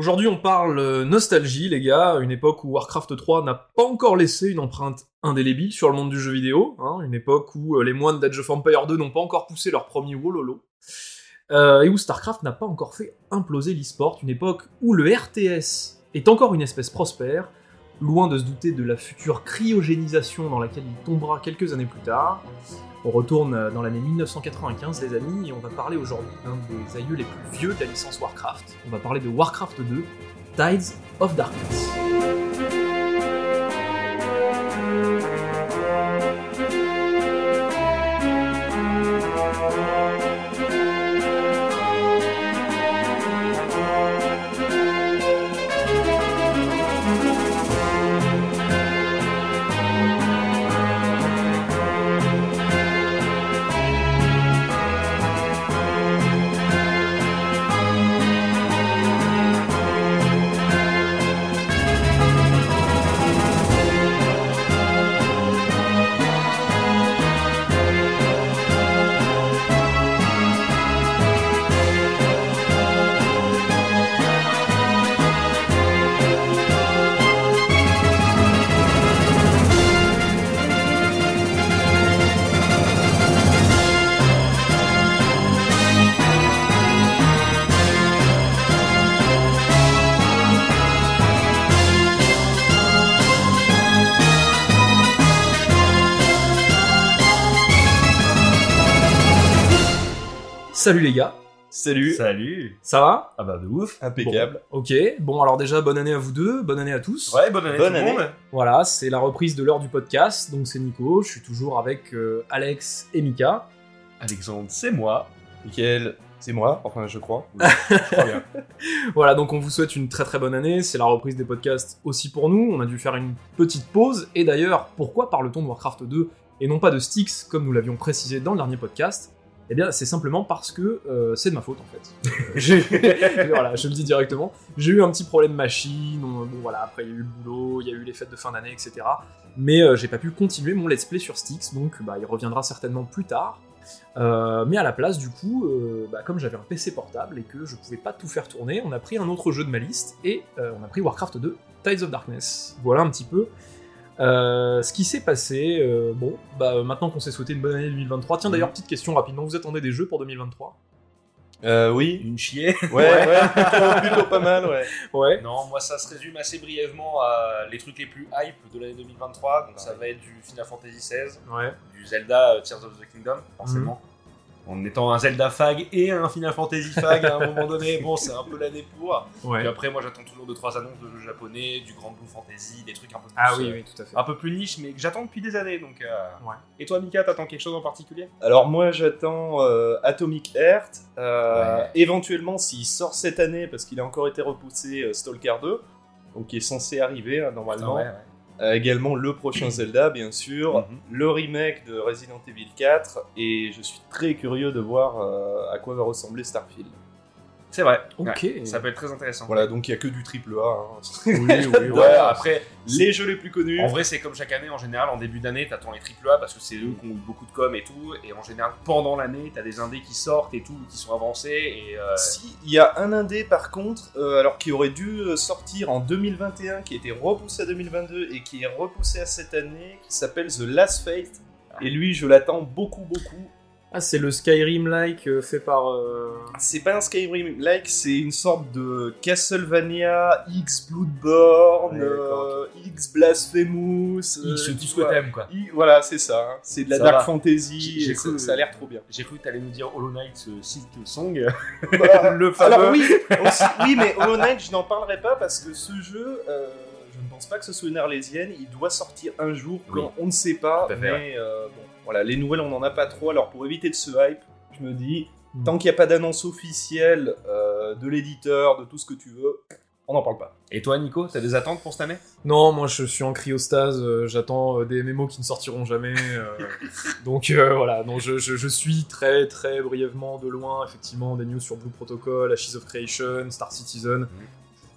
Aujourd'hui, on parle euh, nostalgie, les gars, une époque où Warcraft 3 n'a pas encore laissé une empreinte indélébile sur le monde du jeu vidéo, hein, une époque où euh, les moines d'Age of Empire 2 n'ont pas encore poussé leur premier wololo, euh, et où StarCraft n'a pas encore fait imploser l'e-sport, une époque où le RTS est encore une espèce prospère, loin de se douter de la future cryogénisation dans laquelle il tombera quelques années plus tard. On retourne euh, dans l'année 1995, les amis, et on va parler aujourd'hui d'un des aïeux les plus vieux de la licence Warcraft. On va parler de Warcraft 2, Tides of Darkness. Salut les gars, Salut. Salut ça va? Ah bah de ouf Impeccable. Ok, bon alors déjà bonne année à vous deux, bonne année à tous. Ouais, bonne année Bonne tout le année. monde Voilà, c'est la reprise de l'heure du podcast, donc c'est Nico, je suis toujours avec euh, Alex et Mika. Alexandre, c'est moi. Michael, c'est moi, enfin je crois. Oui, je crois bien. Voilà, donc on vous souhaite une très très bonne année, c'est la reprise des podcasts aussi pour nous, on a dû faire une petite pause, et d'ailleurs, pourquoi parle-t-on de Warcraft 2 et non pas de Styx comme nous l'avions précisé dans le dernier podcast? Eh bien, c'est simplement parce que euh, c'est de ma faute en fait. J'ai- voilà, je le dis directement. J'ai eu un petit problème machine, on- bon voilà, après il y a eu le boulot, il y a eu les fêtes de fin d'année, etc. Mais euh, j'ai pas pu continuer mon let's play sur Styx, donc bah, il reviendra certainement plus tard. Euh, mais à la place, du coup, euh, bah, comme j'avais un PC portable et que je pouvais pas tout faire tourner, on a pris un autre jeu de ma liste et euh, on a pris Warcraft 2, Tides of Darkness. Voilà un petit peu euh, ce qui s'est passé. euh, bon, bah maintenant qu'on s'est souhaité une bonne année 2023. Tiens d'ailleurs, petite question rapidement, vous attendez des jeux pour 2023 Euh, oui. Une chier. Ouais, ouais, plutôt, plutôt pas mal, ouais. Ouais. Non, moi ça se résume assez brièvement à les trucs les plus hype de l'année 2023. Donc ça va être du Final Fantasy XVI, Ouais. du Zelda euh, Tears of the Kingdom, forcément. En étant un Zelda fag et un Final Fantasy fag à un moment donné, bon, c'est un peu l'année pour. Ouais. Puis après, moi j'attends toujours 2-3 annonces de jeux japonais, du Grand Blue Fantasy, des trucs un peu plus, Ah oui, euh, oui, tout à fait. un peu plus niche, mais que j'attends depuis des années. Donc, euh, Ouais. Et toi, Mika, t'attends quelque chose en particulier? Alors moi j'attends euh, Atomic Heart. Euh, Ouais. Éventuellement s'il sort cette année, parce qu'il a encore été repoussé, euh, Stalker 2. Donc qui est censé arriver hein, normalement. Ouais, ouais. Euh, également le prochain Zelda bien sûr. Mhm. Le remake de Resident Evil 4. Et je suis très curieux de voir euh, à quoi va ressembler Starfield. C'est vrai. Ok. Ouais, ça peut être très intéressant. Voilà, donc il y a que du triple A. hein. Oui, oui, oui. Ouais, après, Les jeux les plus connus. En vrai, c'est comme chaque année, en général, en début d'année, t'attends les AAA parce que c'est eux qui ont eu beaucoup de com et tout. Et en général, pendant l'année, t'as des indés qui sortent et tout, qui sont avancés. Et euh, Si, il y a un indé par contre, euh, alors qui aurait dû euh, sortir en 2021, qui a été repoussé à 2022 et qui est repoussé à cette année, qui s'appelle The Last Fate. Et lui, je l'attends beaucoup, beaucoup. Ah, c'est le Skyrim-like euh, fait par. euh, C'est pas un Skyrim-like, c'est une sorte de Castlevania, X Bloodborne, Ouais, euh, X Blasphemous. euh, X, tout tu ce que t'aimes, quoi. I- Voilà, c'est ça. hein. C'est de la Ça dark va. fantasy, et ça, cru- ça a l'air trop bien. J'ai cru que t'allais nous dire Hollow Knight euh, Silk Song. Bah, Le fameux. Alors oui, aussi- oui, mais Hollow Knight, je n'en parlerai pas parce que ce jeu, euh, je ne pense pas que ce soit une arlésienne. Il doit sortir un jour Oui. quand on ne sait pas. Tout fait, mais euh, bon, voilà, les nouvelles, on n'en a pas trop. Alors pour éviter de se hype, je me dis, Hmm. tant qu'il n'y a pas d'annonce officielle euh, de l'éditeur, de tout ce que tu veux, on n'en parle pas. Et toi, Nico, t'as des attentes pour cette année? Non, moi je suis en cryostase, euh, j'attends euh, des MMO qui ne sortiront jamais. euh, donc euh, voilà, donc je, je- je suis très très brièvement de loin, effectivement, des news sur Blue Protocol, Ashes of Creation, Star Citizen.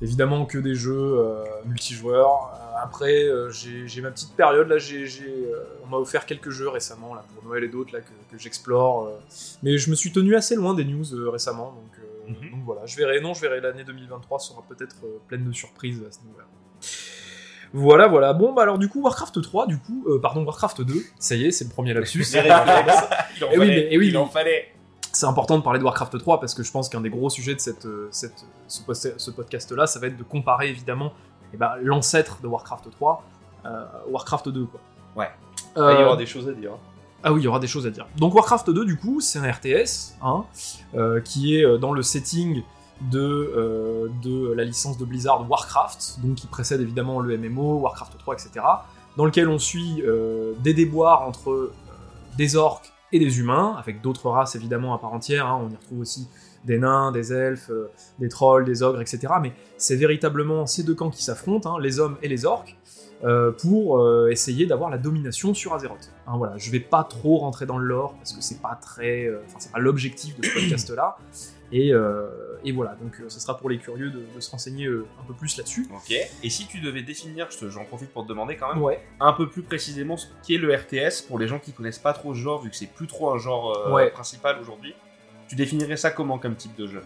Évidemment que des jeux euh, multijoueurs. Euh, après, euh, j'ai ma petite période, là, euh, on m'a offert quelques jeux récemment, là, pour Noël et d'autres, là, que, que j'explore. mais je me suis tenu assez loin des news récemment, donc, Mhm. donc voilà, je verrai, non, je verrai l'année 2023 sera peut-être pleine de surprises à ce niveau-là. Voilà, voilà. Bon, bah alors du coup, Warcraft 3, du coup, euh, pardon, Warcraft 2, ça y est, c'est le premier lapsus. Eh oui, mais- eh oui, il en fallait. C'est important de parler de Warcraft 3 parce que je pense qu'un des gros sujets de cette, euh, cette, ce, podcast-là, ça va être de comparer évidemment eh ben, l'ancêtre de Warcraft 3 euh, Warcraft 2. Quoi. Ouais. Euh, Ah, Il y aura des choses à dire. ah oui, il y aura des choses à dire. Donc Warcraft 2, du coup, c'est un RTS hein, euh, qui est euh, dans le setting de, euh, de la licence de Blizzard Warcraft, donc qui précède évidemment le MMO, Warcraft 3, etc. Dans lequel on suit euh, des déboires entre euh, des orques et des humains, avec d'autres races évidemment à part entière. hein. On y retrouve aussi des nains, des elfes, euh, des trolls, des ogres, etc. Mais c'est véritablement ces deux camps qui s'affrontent, hein, les hommes et les orques euh, pour euh, essayer d'avoir la domination sur Azeroth. Hein, voilà, je vais pas trop rentrer dans le lore parce que c'est pas très, pas l'objectif de ce podcast-là. Et voilà, donc euh, ce sera pour les curieux de, de se renseigner euh, un peu plus là-dessus. Ok. Et si tu devais définir, j'en profite pour te demander quand même, Ouais. un peu plus précisément ce qu'est le RTS pour les gens qui connaissent pas trop ce genre, vu que c'est plus trop un genre euh, Ouais. principal aujourd'hui. Tu définirais ça comment comme type de jeu?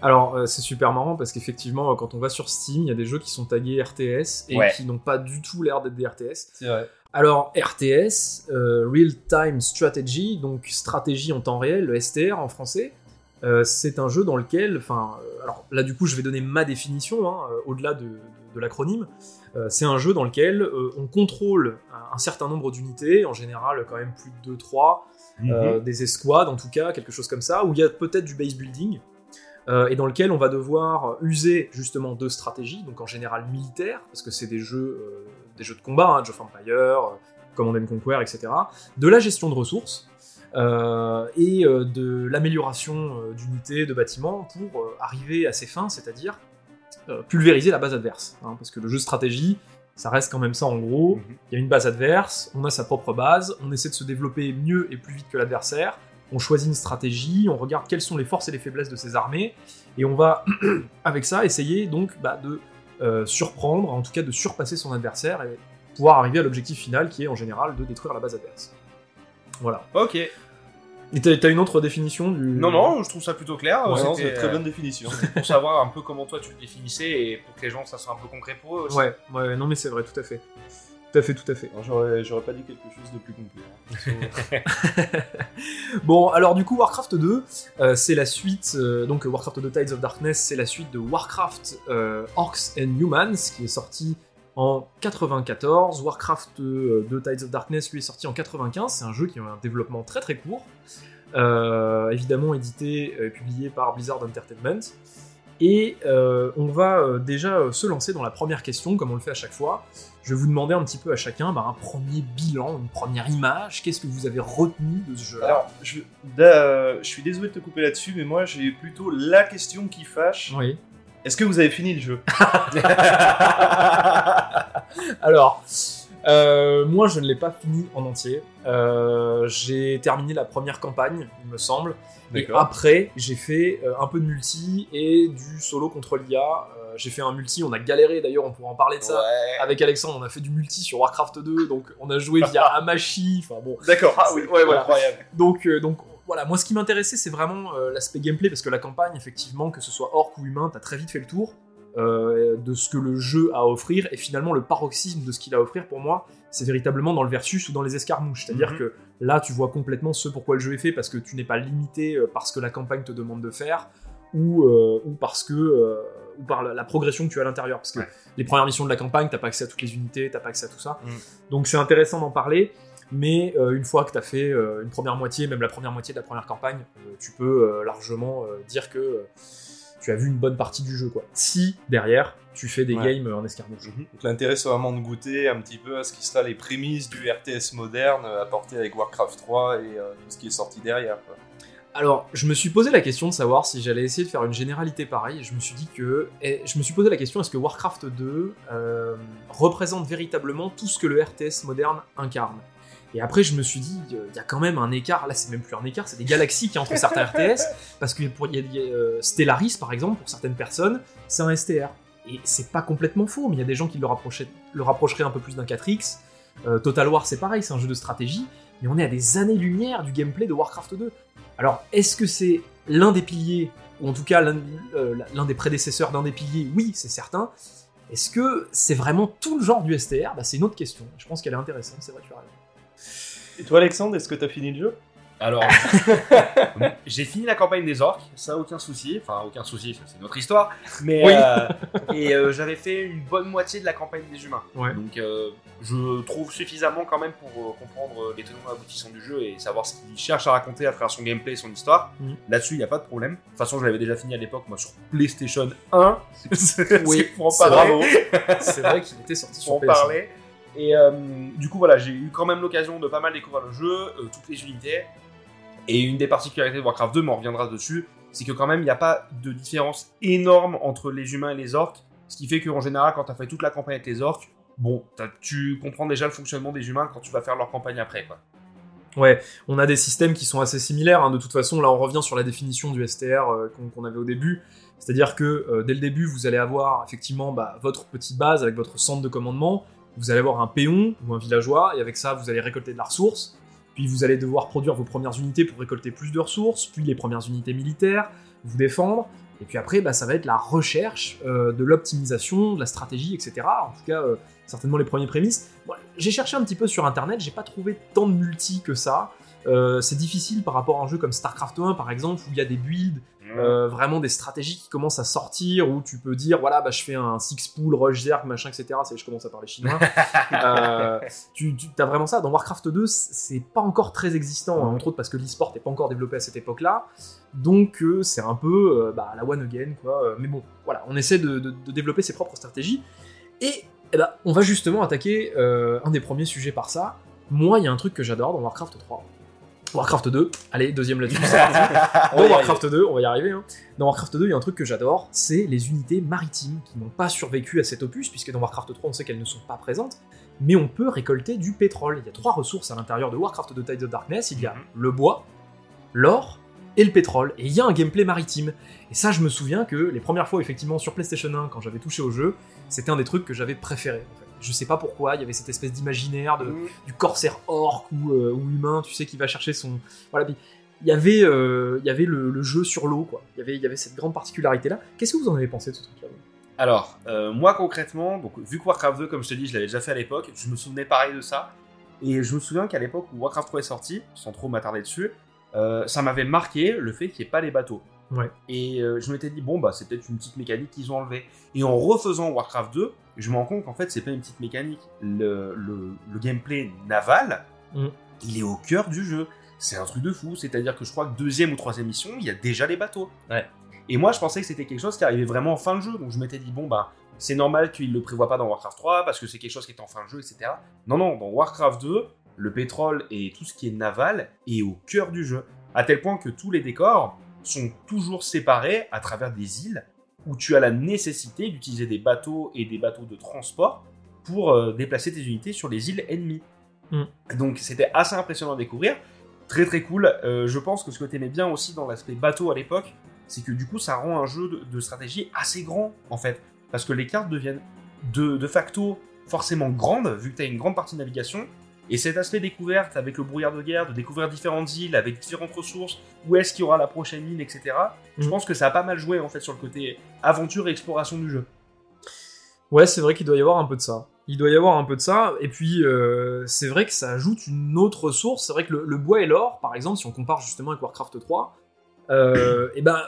Alors euh, c'est super marrant parce qu'effectivement euh, quand on va sur Steam, il y a des jeux qui sont tagués RTS et Ouais. qui n'ont pas du tout l'air d'être des RTS. C'est vrai. Alors RTS, euh, Real Time Strategy, donc stratégie en temps réel, le STR en français, euh, c'est un jeu dans lequel, enfin, euh, alors là du coup je vais donner ma définition, hein, euh, au-delà de, de- de l'acronyme, c'est un jeu dans lequel on contrôle un, un certain nombre d'unités, en général quand même plus de 2-3, euh, des escouades en tout cas, quelque chose comme ça, où il y a peut-être du base building, et dans lequel on va devoir user justement de stratégies, donc en général militaires, parce que c'est des jeux, des jeux de combat, hein, Age of Empire, Command and Conquer, etc., de la gestion de ressources, euh, et euh, de l'amélioration euh, d'unités, de bâtiments, pour arriver à ses fins, c'est-à-dire pulvériser la base adverse, hein, parce que le jeu de stratégie, ça reste quand même ça en gros, Mhm. il y a une base adverse, on a sa propre base, on essaie de se développer mieux et plus vite que l'adversaire, on choisit une stratégie, on regarde quelles sont les forces et les faiblesses de ses armées, et on va, avec ça, essayer donc bah, de euh, surprendre, en tout cas de surpasser son adversaire, et pouvoir arriver à l'objectif final qui est en général de détruire la base adverse. Voilà. Ok. Et t'as une autre définition du... Non, non, je trouve ça plutôt clair. Ouais, c'est une très euh, bonne définition. pour savoir un peu comment toi tu le définissais et pour que les gens ça soit un peu concret pour eux aussi. Ouais, ouais, non mais c'est vrai, tout à fait. Tout à fait, tout à fait. J'aurais j'aurais pas dit quelque chose de plus complet. hein. Bon, alors du coup, Warcraft 2, euh, c'est la suite, euh, donc Warcraft 2 Tides of Darkness, c'est la suite de Warcraft euh, Orcs and Humans, qui est sorti en 94. Warcraft euh, 2 Tides of Darkness, lui, est sorti en 95. C'est un jeu qui a un développement très très court, euh, évidemment édité et publié par Blizzard Entertainment. Et euh, on va euh, déjà euh, se lancer dans la première question, comme on le fait à chaque fois. Je vais vous demander un petit peu à chacun bah, un premier bilan, une première image. Qu'est-ce que vous avez retenu de ce jeu Alors, je, je suis désolé de te couper là-dessus, mais moi j'ai plutôt la question qui fâche. Oui. Est-ce que vous avez fini le jeu? Alors, euh, moi je ne l'ai pas fini en entier. Euh, j'ai terminé la première campagne, il me semble. Et après, j'ai fait euh, un peu de multi et du solo contre l'IA. Euh, j'ai fait un multi, on a galéré d'ailleurs, on pourra en parler de ça. Ouais. Avec Alexandre, on a fait du multi sur Warcraft 2, donc on a joué via Amashi. Enfin bon, D'accord, ah oui, Ouais, voilà. incroyable. Donc, euh, donc voilà, moi ce qui m'intéressait c'est vraiment euh, l'aspect gameplay parce que la campagne, effectivement, que ce soit orc ou humain, t'as très vite fait le tour euh, de ce que le jeu a à offrir et finalement le paroxysme de ce qu'il a à offrir pour moi, c'est véritablement dans le versus ou dans les escarmouches. C'est-à-dire Mhm. que là tu vois complètement ce pourquoi le jeu est fait parce que tu n'es pas limité euh, par ce que la campagne te demande de faire ou, euh, ou parce que ou par la, progression que tu as à l'intérieur parce que Ouais. les premières missions de la campagne t'as pas accès à toutes les unités t'as pas accès à tout ça Mhm. donc c'est intéressant d'en parler mais euh, une fois que tu as fait euh, une première moitié, même la première moitié de la première campagne, euh, tu peux largement dire que tu as vu une bonne partie du jeu. quoi. Si, derrière, tu fais des Ouais. games en escarmouche. Donc l'intérêt c'est vraiment de goûter un petit peu à ce qui sera les prémices du RTS moderne apporté avec Warcraft 3 et tout ce qui est sorti derrière. quoi. Alors, je me suis posé la question de savoir si j'allais essayer de faire une généralité pareille, je me suis dit que... et je me suis posé la question, est-ce que Warcraft 2 euh, représente véritablement tout ce que le RTS moderne incarne? Et après, je me suis dit, euh, il y a quand même un écart, là c'est même plus un écart, c'est des galaxies qui entre certains RTS, parce que pour y a, il y a, euh, Stellaris par exemple, pour certaines personnes, c'est un STR. Et c'est pas complètement faux, mais il y a des gens qui le, le rapprocheraient un peu plus d'un 4X. Euh, Total War, c'est pareil, c'est un jeu de stratégie, mais on est à des années-lumière du gameplay de Warcraft 2. Alors, est-ce que c'est l'un des piliers, ou en tout cas l'un euh, l'un des prédécesseurs d'un des piliers? Oui, c'est certain. Est-ce que c'est vraiment tout le genre du STR bah, C'est une autre question. Je pense qu'elle est intéressante, c'est vrai, tu as raison. Et toi, Alexandre, est-ce que t'as fini le jeu? Alors, j'ai fini la campagne des orques, ça aucun souci, enfin aucun souci, c'est notre histoire. Mais Oui. euh, et euh, j'avais fait une bonne moitié de la campagne des humains. Ouais. Donc euh, je trouve suffisamment quand même pour euh, comprendre les tenants et aboutissants du jeu et savoir ce qu'il cherche à raconter à travers son gameplay et son histoire. Mhm. Là-dessus, il n'y a pas de problème. De toute façon, je l'avais déjà fini à l'époque, moi sur PlayStation 1. C'est Oui, c'est vrai qu'il était sorti sur en PS. parler. Et euh, du coup, voilà, j'ai eu quand même l'occasion de pas mal découvrir le jeu, euh, toutes les unités. Et une des particularités de Warcraft 2, mais on reviendra dessus, c'est que quand même, il n'y a pas de différence énorme entre les humains et les orques. Ce qui fait qu'en général, quand tu as fait toute la campagne avec les orques, bon, tu comprends déjà le fonctionnement des humains quand tu vas faire leur campagne après, quoi. Ouais, on a des systèmes qui sont assez similaires. hein. De toute façon, là, on revient sur la définition du STR euh, qu'on avait au début. C'est-à-dire que dès le début, vous allez avoir effectivement bah, votre petite base avec votre centre de commandement. Vous allez avoir un péon ou un villageois, et avec ça, vous allez récolter de la ressource. Puis vous allez devoir produire vos premières unités pour récolter plus de ressources, puis les premières unités militaires, vous défendre. Et puis après, bah, ça va être la recherche euh, de l'optimisation, de la stratégie, etc. En tout cas, euh, certainement les premiers prémices. J'ai cherché un petit peu sur internet, j'ai pas trouvé tant de multi que ça. Euh, c'est difficile par rapport à un jeu comme StarCraft 1 par exemple, où il y a des builds, euh, vraiment des stratégies qui commencent à sortir, où tu peux dire voilà, bah, je fais un six pool, rush zerg, machin, etc. C'est, je commence à parler chinois. Euh, tu, tu as vraiment ça. Dans Warcraft 2, c'est pas encore très existant, hein, entre autres parce que l'e-sport n'est pas encore développé à cette époque-là. Donc euh, c'est un peu euh, bah, la one again, quoi. Mais bon, voilà, on essaie de, de- de développer ses propres stratégies. Et eh ben, on va justement attaquer un des premiers sujets par ça. Moi, il y a un truc que j'adore dans Warcraft 3. Warcraft 2, allez, deuxième là-dessus. Dans Warcraft 2, on va y arriver. hein. Dans Warcraft 2, il y a un truc que j'adore, c'est les unités maritimes qui n'ont pas survécu à cet opus, puisque dans Warcraft 3, on sait qu'elles ne sont pas présentes, mais on peut récolter du pétrole. Il y a trois ressources à l'intérieur de Warcraft 2 Tides of Darkness. Il y a Mhm. le bois, l'or et le pétrole. Et il y a un gameplay maritime. Et ça, je me souviens que les premières fois, effectivement, sur PlayStation 1, quand j'avais touché au jeu, c'était un des trucs que j'avais préféré. en fait. Je sais pas pourquoi, il y avait cette espèce d'imaginaire de, Mhm. du corsaire orc ou, euh, ou humain, tu sais, qui va chercher son. Voilà, puis il y avait, euh, il y avait le, le jeu sur l'eau, quoi. Il y avait, il y avait cette grande particularité-là. Qu'est-ce que vous en avez pensé de ce truc-là Alors, euh, moi concrètement, donc, vu que Warcraft 2, comme je te dis, je l'avais déjà fait à l'époque, je me souvenais pareil de ça. Et je me souviens qu'à l'époque où Warcraft 3 est sorti, sans trop m'attarder dessus, euh, ça m'avait marqué le fait qu'il n'y ait pas les bateaux. Ouais. Et euh, je m'étais dit, bon, bah, c'est peut-être une petite mécanique qu'ils ont enlevée. Et en refaisant Warcraft 2, je me rends compte qu'en fait, c'est pas une petite mécanique. Le, le- le gameplay naval, Mm. il est au cœur du jeu. C'est un truc de fou. C'est-à-dire que je crois que deuxième ou troisième mission, il y a déjà les bateaux. Ouais. Et moi, je pensais que c'était quelque chose qui arrivait vraiment en fin de jeu. Donc je m'étais dit, bon, bah, c'est normal qu'il le prévoit pas dans Warcraft 3 parce que c'est quelque chose qui est en fin de jeu, etc. Non, non, dans Warcraft 2, le pétrole et tout ce qui est naval est au cœur du jeu. À tel point que tous les décors sont toujours séparés à travers des îles où tu as la nécessité d'utiliser des bateaux et des bateaux de transport pour euh, déplacer tes unités sur les îles ennemies. Mm. Donc c'était assez impressionnant à découvrir. Très très cool. Euh, je pense que ce que tu aimais bien aussi dans l'aspect bateau à l'époque, c'est que du coup ça rend un jeu de, de stratégie assez grand en fait. Parce que les cartes deviennent de, de facto forcément grandes, vu que tu as une grande partie de navigation. Et cet aspect découverte avec le brouillard de guerre, de découvrir différentes îles avec différentes ressources, où est-ce qu'il y aura la prochaine île, etc. Je Mhm. pense que ça a pas mal joué en fait sur le côté aventure et exploration du jeu. Ouais, c'est vrai qu'il doit y avoir un peu de ça. Il doit y avoir un peu de ça, et puis euh, c'est vrai que ça ajoute une autre ressource. C'est vrai que le, le bois et l'or, par exemple, si on compare justement avec Warcraft 3, euh, et ben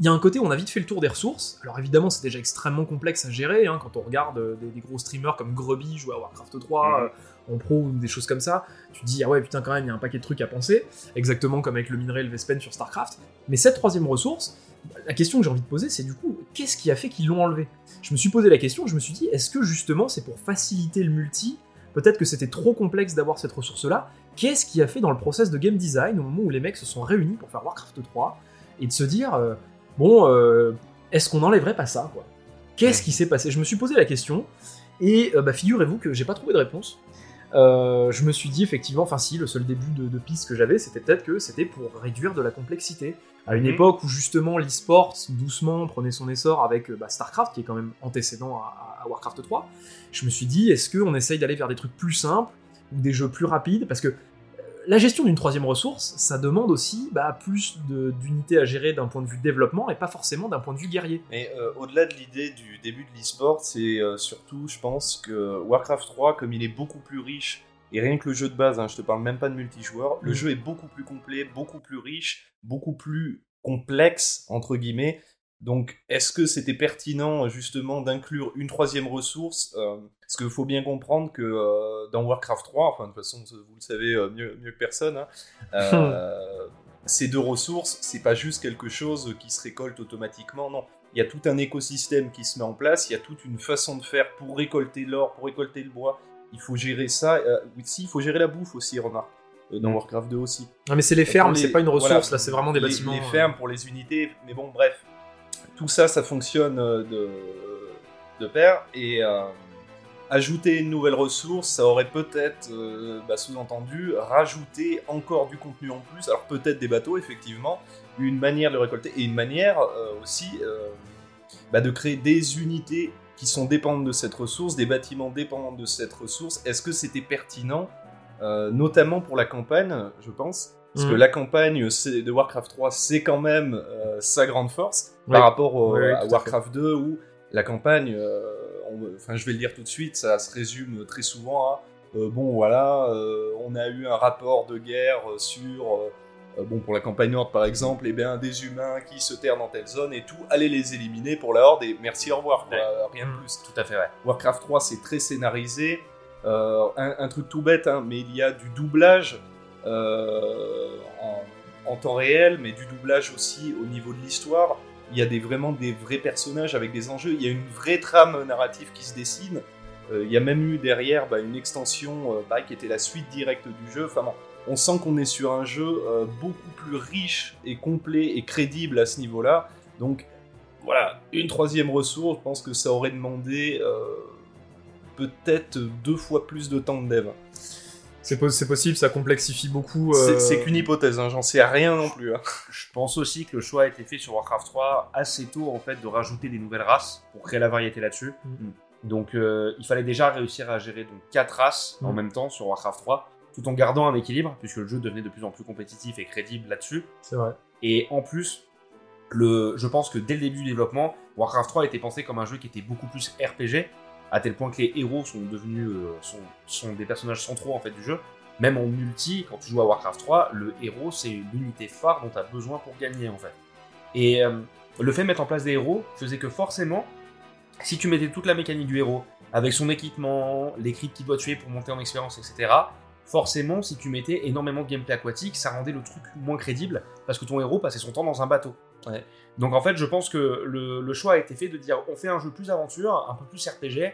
il y a un côté où on a vite fait le tour des ressources. Alors évidemment, c'est déjà extrêmement complexe à gérer hein, quand on regarde euh, des, des gros streamers comme Grubby jouer à Warcraft 3 Mhm. En pro ou des choses comme ça. Tu te dis ah ouais putain quand même il y a un paquet de trucs à penser, exactement comme avec le minerai et le Vespen sur Starcraft. Mais cette troisième ressource, la question que j'ai envie de poser, c'est du coup qu'est-ce qui a fait qu'ils l'ont enlevé? Je me suis posé la question, je me suis dit, est-ce que justement c'est pour faciliter le multi? Peut-être que c'était trop complexe d'avoir cette ressource-là. Qu'est-ce qui a fait dans le process de game design, au moment où les mecs se sont réunis pour faire Warcraft 3, et de se dire, euh, bon, euh, est-ce qu'on n'enlèverait pas ça quoi? Qu'est-ce qui s'est passé? Je me suis posé la question, et euh, bah, figurez-vous que j'ai pas trouvé de réponse. Euh, je me suis dit effectivement, enfin si, le seul début de, de piste que j'avais, c'était peut-être que c'était pour réduire de la complexité. À une Mhm. époque où justement l'e-sport doucement prenait son essor avec euh, bah, StarCraft, qui est quand même antécédent à, à Warcraft 3, je me suis dit, est-ce qu'on essaye d'aller vers des trucs plus simples ou des jeux plus rapides, parce que la gestion d'une troisième ressource, ça demande aussi bah, plus d'unités à gérer d'un point de vue développement et pas forcément d'un point de vue guerrier. Mais euh, au-delà de l'idée du début de l'e-sport, c'est euh, surtout, je pense, que Warcraft 3, comme il est beaucoup plus riche, et rien que le jeu de base, hein, je te parle même pas de multijoueur, le Mm. jeu est beaucoup plus complet, beaucoup plus riche, beaucoup plus complexe, entre guillemets. Donc, est-ce que c'était pertinent, justement, d'inclure une troisième ressource euh, Parce qu'il faut bien comprendre que euh, dans Warcraft 3, enfin, de toute façon, vous le savez euh, mieux, mieux que personne, hein, euh, ces deux ressources, c'est pas juste quelque chose qui se récolte automatiquement, non. Il y a tout un écosystème qui se met en place, il y a toute une façon de faire pour récolter l'or, pour récolter le bois. Il faut gérer ça. Oui, si, il faut gérer la bouffe aussi, remarque. Dans Warcraft 2 aussi. Non mais c'est les fermes, les- c'est pas une ressource, voilà, là c'est vraiment des les, bâtiments. Les fermes pour les unités, mais bon, bref. Tout ça, ça fonctionne euh, de, pair. Et euh, ajouter une nouvelle ressource, ça aurait peut-être, euh, bah, sous-entendu, rajouter encore du contenu en plus. Alors peut-être des bateaux, effectivement, une manière de le récolter, et une manière aussi bah, de créer des unités qui sont dépendantes de cette ressource, des bâtiments dépendants de cette ressource. Est-ce que c'était pertinent, notamment pour la campagne, je pense parce que Mhm. la campagne de Warcraft 3, c'est quand même euh, sa grande force Oui. par rapport au- Oui, oui, à tout à Warcraft 2 où la campagne, euh, enfin je vais le dire tout de suite, ça se résume très souvent à euh, bon voilà, on a eu un rapport de guerre sur bon pour la campagne Nord par exemple, et bien des humains qui se terrent dans telle zone et tout, allez les éliminer pour la horde et merci au revoir, quoi, rien de Mhm. plus. Tout à fait, ouais. Warcraft 3, c'est très scénarisé. Un, un truc tout bête, hein, mais il y a du doublage en, en temps réel, mais du doublage aussi au niveau de l'histoire. Il y a des, vraiment des vrais personnages avec des enjeux. Il y a une vraie trame narrative qui se dessine. Euh, il y a même eu derrière bah, une extension euh, qui était la suite directe du jeu. Enfin, on sent qu'on est sur un jeu euh, beaucoup plus riche et complet et crédible à ce niveau-là. Donc voilà, une troisième ressource, je pense que ça aurait demandé euh, peut-être deux fois plus de temps de dev. C'est pos- c'est possible, ça complexifie beaucoup. C'est- euh, C'est qu'une hypothèse, hein, j'en sais rien non plus. hein. Je pense aussi que le choix a été fait sur Warcraft 3 assez tôt en fait de rajouter des nouvelles races pour créer la variété là-dessus. Mhm. Donc euh, il fallait déjà réussir à gérer donc quatre races en Mhm. même temps sur Warcraft 3, tout en gardant un équilibre puisque le jeu devenait de plus en plus compétitif et crédible là-dessus. C'est vrai. Et en plus, le, je pense que dès le début du développement, Warcraft 3 était pensé comme un jeu qui était beaucoup plus RPG, à tel point que les héros sont devenus euh, sont, des personnages centraux en fait du jeu. Même en multi, quand tu joues à Warcraft 3, le héros c'est l'unité phare dont tu as besoin pour gagner en fait. Et euh, le fait de mettre en place des héros faisait que forcément, si tu mettais toute la mécanique du héros, avec son équipement, les creeps qu'il doit tuer pour monter en expérience, etc., forcément, si tu mettais énormément de gameplay aquatique, ça rendait le truc moins crédible, parce que ton héros passait son temps dans un bateau. Donc en fait, je pense que le, le choix a été fait de dire on fait un jeu plus aventure, un peu plus RPG,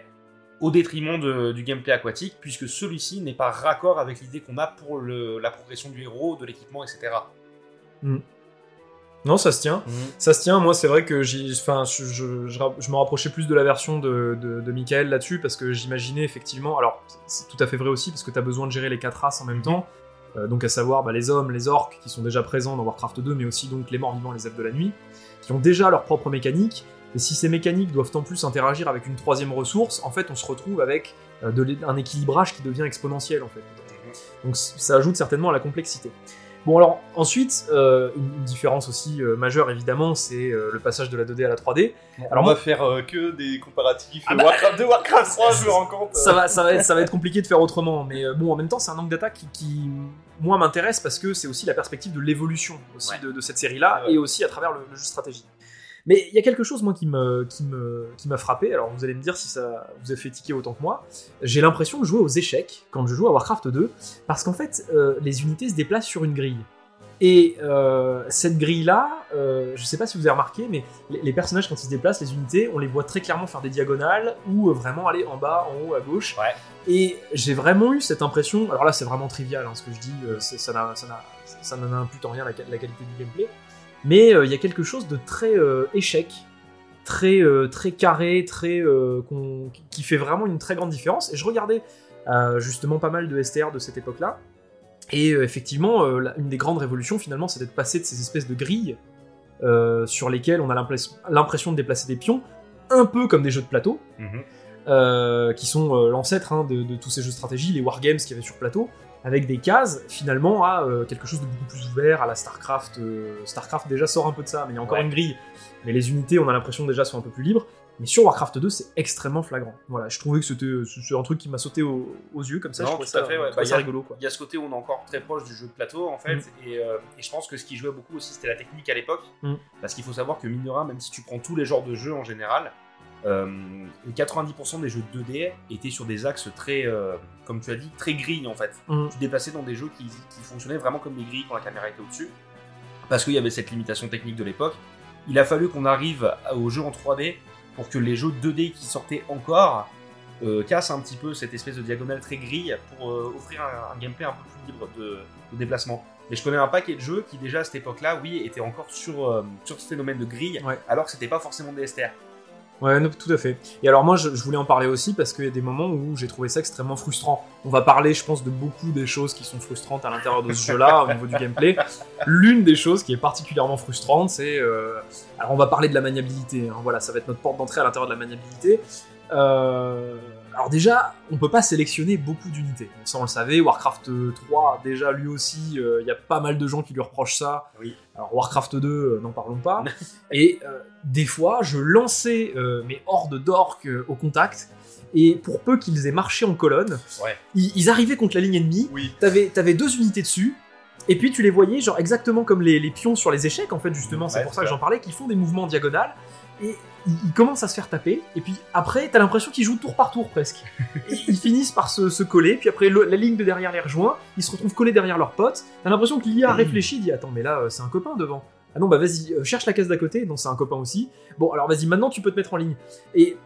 au détriment de- du gameplay aquatique, puisque celui-ci n'est pas raccord avec l'idée qu'on a pour le- la progression du héros, de l'équipement, etc. Non, ça se tient. Ça se tient, moi c'est vrai que je, je- je ra- je me rapprochais plus de la version de, de, de Michael là-dessus parce que j'imaginais effectivement, alors c'est tout à fait vrai aussi parce que tu as besoin de gérer les quatre races en même temps, euh, donc à savoir bah, les hommes, les orques qui sont déjà présents dans Warcraft 2, mais aussi donc les morts vivants, les elfes de la nuit, qui ont déjà leur propre mécanique. Et si ces mécaniques doivent en plus interagir avec une troisième ressource, en fait on se retrouve avec euh, de un équilibrage qui devient exponentiel en fait. Donc c- ça ajoute certainement à la complexité. Bon alors ensuite, euh, une, différence aussi euh, majeure évidemment, c'est euh, le passage de la 2D à la 3D. Alors Alors on moi- va faire euh, que des comparatifs Ah bah, Warcraft 2, Warcraft 3, je me rends compte. Ça va, ça va, être, ça va être compliqué de faire autrement, mais euh, bon en même temps c'est un angle d'attaque qui, qui, moi m'intéresse parce que c'est aussi la perspective de l'évolution aussi Ouais. de, de cette série-là Ouais. et aussi à travers le, le jeu stratégie. Mais il y a quelque chose moi qui me qui me qui m'a frappé. Alors vous allez me dire si ça vous a fait tiquer autant que moi. J'ai l'impression de jouer aux échecs quand je joue à Warcraft 2 parce qu'en fait euh, les unités se déplacent sur une grille. Et euh, cette grille-là, euh, je sais pas si vous avez remarqué, mais les, les personnages quand ils se déplacent, les unités, on les voit très clairement faire des diagonales ou vraiment aller en bas, en haut, à gauche. Ouais. Et j'ai vraiment eu cette impression. Alors là, c'est vraiment trivial hein, ce que je dis. ça n'a- ça n'a- ça n'en impute en rien la, la qualité du gameplay. Mais euh, il y a quelque chose de très euh, échec, très euh, très carré, très qui fait vraiment une très grande différence. Et je regardais justement pas mal de STR de cette époque-là. Et effectivement, une des grandes révolutions finalement, c'est d'être passé de ces espèces de grilles euh, sur lesquelles on a l'impress- l'impression de déplacer des pions, un peu comme des jeux de plateau, euh, qui sont euh, l'ancêtre hein, de, de tous ces jeux de stratégie, les wargames qu'il y avait sur plateau, avec des cases finalement à euh, quelque chose de beaucoup plus ouvert, à la StarCraft. euh, StarCraft déjà sort un peu de ça, mais il y a encore Ouais. une grille. Mais les unités, on a l'impression déjà sont un peu plus libres. Mais sur Warcraft 2, c'est extrêmement flagrant. Voilà, je trouvais que c'était c'est un truc qui m'a sauté aux, aux yeux comme ça. Non, je tout à fait, ouais. Bah, ça y a- rigolo. Il y a ce côté où on est encore très proche du jeu de plateau en fait, Mm. et, euh, et je pense que ce qui jouait beaucoup aussi c'était la technique à l'époque, Mm. parce qu'il faut savoir que rien, même si tu prends tous les genres de jeux en général, euh, 90% des jeux 2D étaient sur des axes très, euh, comme tu as dit, très gris en fait. Mm. Tu te déplaçais dans des jeux qui, qui fonctionnaient vraiment comme des grilles quand la caméra était au-dessus, parce qu'il y avait cette limitation technique de l'époque. Il a fallu qu'on arrive aux jeux en 3D pour que les jeux 2D qui sortaient encore euh, cassent un petit peu cette espèce de diagonale très grille pour euh, offrir un, un gameplay un peu plus libre de, de déplacement. Mais je connais un paquet de jeux qui déjà à cette époque-là, oui, étaient encore sur, euh, sur ce phénomène de grille, Ouais. alors que c'était pas forcément des STR. Ouais, tout à fait. Et alors moi, je, voulais en parler aussi parce qu'il y a des moments où j'ai trouvé ça extrêmement frustrant. On va parler, je pense, de beaucoup des choses qui sont frustrantes à l'intérieur de ce jeu-là au niveau du gameplay. L'une des choses qui est particulièrement frustrante, c'est... euh, Alors on va parler de la maniabilité. hein. Voilà, ça va être notre porte d'entrée à l'intérieur de la maniabilité. Euh, Alors déjà, on peut pas sélectionner beaucoup d'unités. Ça, on le savait. Warcraft 3, déjà, lui aussi, euh, il y a pas mal de gens qui lui reprochent ça. Oui. Alors Warcraft 2, euh, n'en parlons pas. Et euh, des fois, je lançais euh, mes hordes d'orques au contact, et pour peu qu'ils aient marché en colonne, Ouais. ils, ils arrivaient contre la ligne ennemie, Oui. t'avais avais deux unités dessus, et puis tu les voyais, genre exactement comme les, les pions sur les échecs, en fait, justement, c'est Ouais, pour ça que j'en parlais, qui font des mouvements en diagonale, et ils, ils commencent à se faire taper, et puis après, t'as l'impression qu'ils jouent tour par tour presque. Ils finissent par se, coller, puis après, la ligne de derrière les rejoint, ils se retrouvent collés derrière leurs potes, t'as l'impression qu'il y a réfléchi, il dit Attends, mais là, euh, c'est un copain devant. Ah non, bah vas-y, euh, cherche la case d'à côté, non, c'est un copain aussi. Bon, alors vas-y, maintenant tu peux te mettre en ligne. Et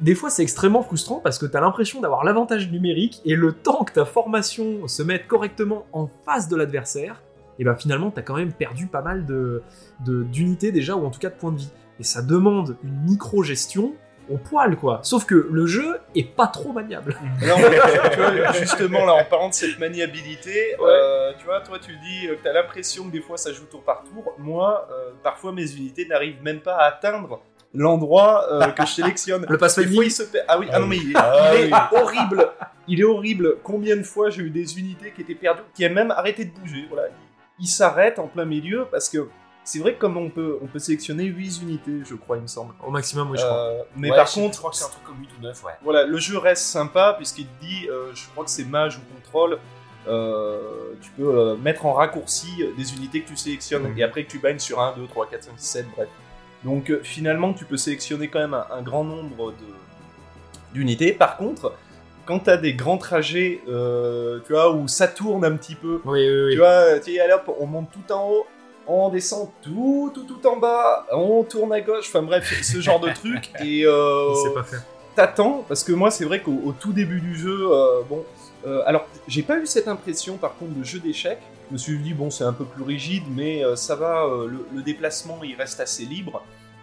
des fois, c'est extrêmement frustrant parce que t'as l'impression d'avoir l'avantage numérique et le temps que ta formation se mette correctement en face de l'adversaire, et bah finalement, t'as quand même perdu pas mal de- d'unités déjà, ou en tout cas de points de vie. Et ça demande une micro-gestion au poil, quoi. Sauf que le jeu est pas trop maniable. Non, mais tu vois, justement, là, en parlant de cette maniabilité, euh, tu vois, toi, tu dis euh, que t'as l'impression que des fois ça joue tour par tour. Moi, euh, parfois, mes unités n'arrivent même pas à atteindre l'endroit euh, que je sélectionne. Le pass Des fois, il se perd. Ah oui, ah non, mais il est, Ah il est horrible. Il est horrible. Combien de fois j'ai eu des unités qui étaient perdues, qui a même arrêté de bouger. Voilà, il s'arrête en plein milieu parce que c'est vrai que comme on peut, on peut sélectionner 8 unités, je crois, il me semble. Au maximum, oui, je crois. Euh, mais Ouais, par je contre, je crois que c'est un truc comme 8 ou 9, ouais. voilà, le jeu reste sympa puisqu'il te dit, euh, je crois que c'est mage ou contrôle, euh, tu peux euh, mettre en raccourci euh, des unités que tu sélectionnes Mhm. et après que tu bagnes sur 1, 2, 3, 4, 5, 6, 7, bref. Donc euh, finalement, tu peux sélectionner quand même un, un grand nombre de- d'unités. Par contre, quand tu as des grands trajets, euh, tu vois, où ça tourne un petit peu, Oui, oui, oui. tu vois, tu sais, allez hop, on monte tout en haut, on descend tout, tout, tout en bas, on tourne à gauche, enfin bref, ce genre de truc. Et euh, t'attends, parce que moi c'est vrai qu'au au tout début du jeu, euh, bon, euh, alors j'ai pas eu cette impression par contre de jeu d'échecs. Je me suis dit bon c'est un peu plus rigide, mais euh, ça va, le, le déplacement il reste assez libre.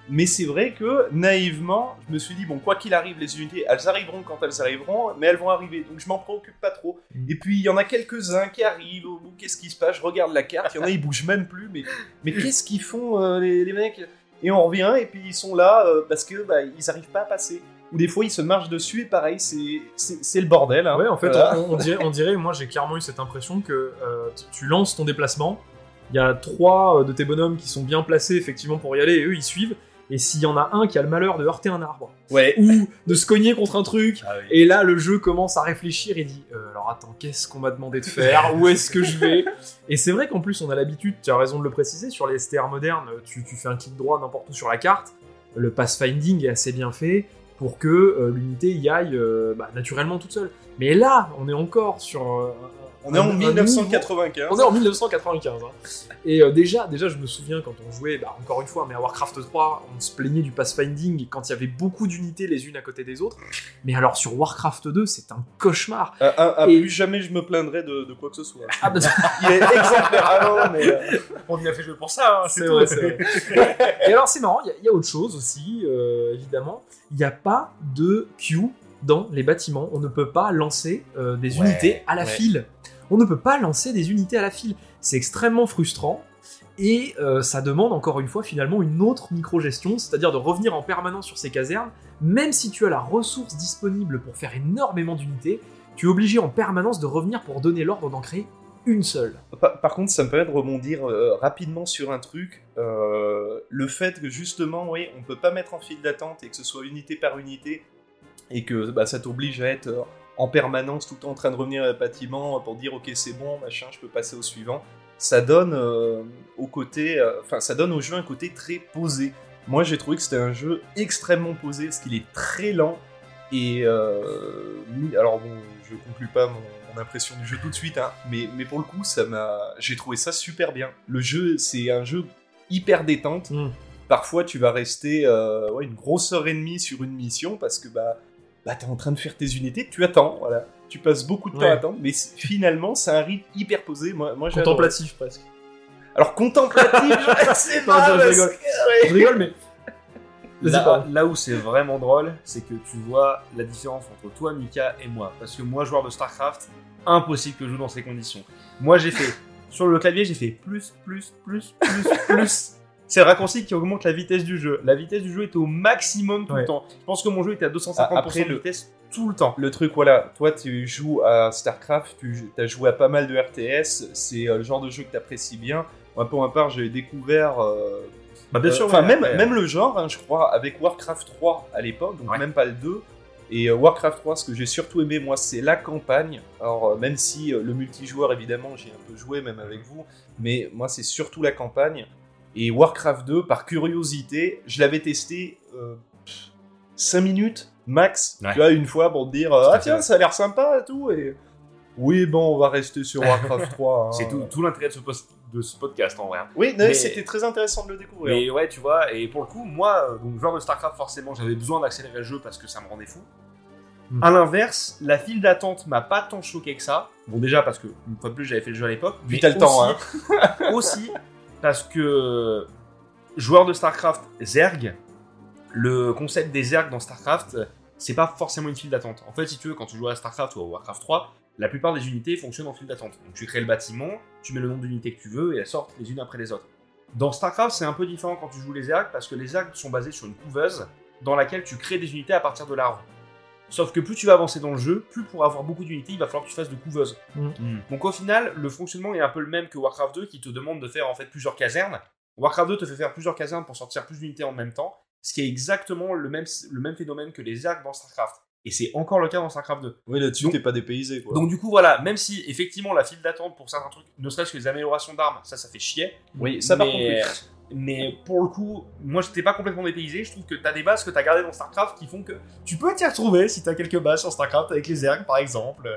Mais c'est vrai que naïvement, je me suis dit bon quoi qu'il arrive les unités, elles arriveront quand elles arriveront, mais elles vont arriver, donc je m'en préoccupe pas trop. Mm. Et puis il y en a quelques uns qui arrivent, au bout qu'est-ce qui se passe? Je regarde la carte, il y en a ils bougent même plus, mais mais qu'est-ce qu'ils font euh, les, les mecs? Et on revient et puis ils sont là euh, parce que bah, ils arrivent pas à passer ou des fois ils se marchent dessus et pareil, c'est le bordel. Hein. Ouais, en fait, Voilà. on, on dirait, on dirait, moi j'ai clairement eu cette impression que euh, tu- lances ton déplacement, il y a trois de tes bonhommes qui sont bien placés effectivement pour y aller et eux ils suivent. Et s'il y en a un qui a le malheur de heurter un arbre Ouais. ou de se cogner contre un truc, Ah oui. et là le jeu commence à réfléchir et dit euh, alors attends qu'est-ce qu'on m'a demandé de faire? Où est-ce que je vais? Et c'est vrai qu'en plus on a l'habitude tu as raison de le préciser sur les STR modernes tu, tu fais un clic droit n'importe où sur la carte le pathfinding est assez bien fait pour que euh, l'unité y aille euh, bah, naturellement toute seule mais là on est encore sur On est en un- un nouveau- 1995. on est en 1995. hein. Et euh, déjà, déjà, je me souviens quand on jouait, bah, encore une fois, mais à Warcraft 3, on se plaignait du pathfinding quand il y avait beaucoup d'unités les unes à côté des autres. Mais alors sur Warcraft 2, c'est un cauchemar. À, à- à Et- plus jamais je me plaindrai de, de quoi que ce soit. Ah bah, Il est exemplaire. Ah non, mais euh, On lui a fait jouer pour ça, hein, c'est tout. vrai. Et alors c'est marrant, il y a- y, autre chose aussi, euh, évidemment. Il n'y a pas de queue dans les bâtiments. On ne peut pas lancer euh, des Ouais, unités à la ouais. file. On ne peut pas lancer des unités à la file. C'est extrêmement frustrant. Et euh, ça demande encore une fois finalement une autre micro-gestion, c'est-à-dire de revenir en permanence sur ces casernes, même si tu as la ressource disponible pour faire énormément d'unités, tu es obligé en permanence de revenir pour donner l'ordre d'en créer une seule. Par, contre, ça me permet de rebondir euh, rapidement sur un truc. euh, le fait que justement, oui, on peut pas mettre en file d'attente et que ce soit unité par unité, et que bah, ça t'oblige à être en permanence tout le temps en train de revenir à bâtiment pour dire ok c'est bon, machin, je peux passer au suivant. Ça donne euh, au côté, euh, enfin ça donne au jeu un côté très posé. Moi j'ai trouvé que c'était un jeu extrêmement posé parce qu'il est très lent et euh, alors bon, je conclue pas mon, mon impression du jeu tout de suite, hein, mais, mais pour le coup ça m'a, j'ai trouvé ça super bien. Le jeu c'est un jeu hyper détente. Mm. Parfois tu vas rester euh, ouais, une grosse heure et demie sur une mission parce que bah bah t'es en train de faire tes unités, tu attends, voilà. Tu passes beaucoup de temps Ouais. à attendre, mais finalement c'est un rythme hyper posé. Moi, moi j'ai adoré. Contemplatif presque. Alors contemplatif, je- c'est mal, je rigole. Je rigole, mais. Là, là où c'est vraiment drôle, c'est que tu vois la différence entre toi, Mika, et moi. Parce que moi, joueur de StarCraft, impossible que je joue dans ces conditions. Moi, j'ai fait, sur le clavier, j'ai fait plus, plus, plus, plus, plus. C'est le raccourci qui augmente la vitesse du jeu. La vitesse du jeu était au maximum tout Ouais. le temps. Je pense que mon jeu était à 250% Après, de le- vitesse tout le temps. Le truc, voilà, toi tu joues à StarCraft, tu as joué à pas mal de RTS, c'est euh, le genre de jeu que tu apprécies bien. Moi, pour ma part, j'ai découvert. euh, Bah, bien euh, sûr, Enfin, ouais, même, même le genre, hein, je crois, avec Warcraft 3 à l'époque, donc même pas le 2. Et Warcraft 3, ce que j'ai surtout aimé, moi, c'est la campagne. Alors, même si le multijoueur, évidemment, j'ai un peu joué, même avec vous, mais moi, c'est surtout la campagne. Et Warcraft 2, par curiosité, je l'avais testé 5 minutes max, Ouais. tu vois, une fois pour te dire Ah, tiens, ça a l'air sympa et tout. Et oui, bon, on va rester sur Warcraft 3. hein. C'est tout, tout l'intérêt de ce, post- de ce podcast en vrai. Oui, c'était très intéressant de le découvrir. Mais ouais, tu vois, et pour le coup, moi, euh, donc joueur de StarCraft, forcément, j'avais besoin d'accélérer le jeu parce que ça me rendait fou. Hmm. À l'inverse, la file d'attente m'a pas tant choqué que ça. Bon, déjà parce que, une fois de plus, j'avais fait le jeu à l'époque. Puis t'as le temps, hein. aussi parce que, joueur de StarCraft, Zerg, le concept des Zerg dans StarCraft, c'est pas forcément une file d'attente. En fait, si tu veux, quand tu joues à StarCraft ou à Warcraft 3, la plupart des unités fonctionnent en file d'attente. Donc tu crées le bâtiment, tu mets le nombre d'unités que tu veux et elles sortent les unes après les autres. Dans StarCraft, c'est un peu différent quand tu joues les Zerg parce que les Zerg sont basés sur une couveuse dans laquelle tu crées des unités à partir de l'arbre. Sauf que plus tu vas avancer dans le jeu, plus pour avoir beaucoup d'unités, il va falloir que tu fasses de couveuse. Mm. Donc au final, le fonctionnement est un peu le même que Warcraft 2 qui te demande de faire en fait plusieurs casernes. Warcraft 2 te fait faire plusieurs casernes pour sortir plus d'unités en même temps, ce qui est exactement le même, le même phénomène que les Zerg dans StarCraft. Et c'est encore le cas dans StarCraft 2. Oui, là-dessus, t'es pas dépaysé, quoi. Donc du coup voilà, même si effectivement la file d'attente pour certains trucs, ne serait-ce que les améliorations d'armes, ça ça fait chier. oui, ça par mais, contre, oui. Mais pour le coup, moi j'étais pas complètement dépaysé, je trouve que t'as des bases que t'as gardées dans StarCraft qui font que tu peux t'y retrouver si t'as quelques bases sur StarCraft avec les Zerg par exemple.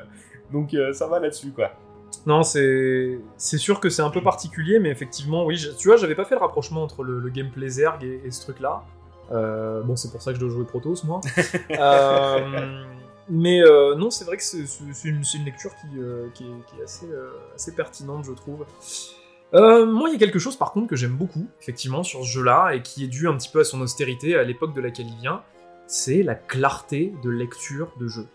Donc euh, ça va là-dessus quoi. Non, c'est c'est sûr que c'est un peu particulier, mais effectivement, oui, je- tu vois, j'avais pas fait le rapprochement entre le, le gameplay Zerg et, et ce truc-là. Euh, bon, c'est pour ça que je dois jouer Protoss, moi. Euh, mais euh, non, c'est vrai que c'est une, lecture qui, qui est, qui est assez, assez pertinente, je trouve. Euh, moi, il y a quelque chose par contre que j'aime beaucoup, effectivement, sur ce jeu-là, et qui est dû un petit peu à son austérité à l'époque de laquelle il vient, c'est la clarté de lecture de jeu.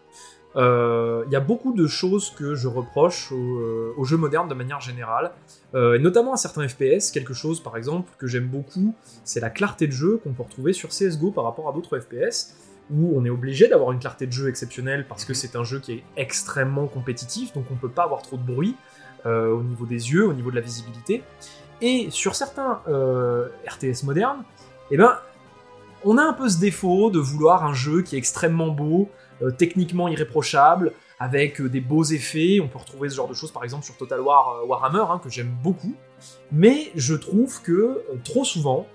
Euh, Il y a beaucoup de choses que je reproche aux, euh, aux jeux modernes de manière générale, euh, et notamment à certains FPS. Quelque chose, par exemple, que j'aime beaucoup, c'est la clarté de jeu qu'on peut retrouver sur CSGO par rapport à d'autres FPS, où on est obligé d'avoir une clarté de jeu exceptionnelle parce que c'est un jeu qui est extrêmement compétitif, donc on peut pas avoir trop de bruit euh, au niveau des yeux, au niveau de la visibilité. Et sur certains euh, RTS modernes, eh ben, on a un peu ce défaut de vouloir un jeu qui est extrêmement beau, euh, techniquement irréprochable, avec des beaux effets. On peut retrouver ce genre de choses par exemple sur Total War Warhammer, hein, que j'aime beaucoup. Mais je trouve que trop souvent,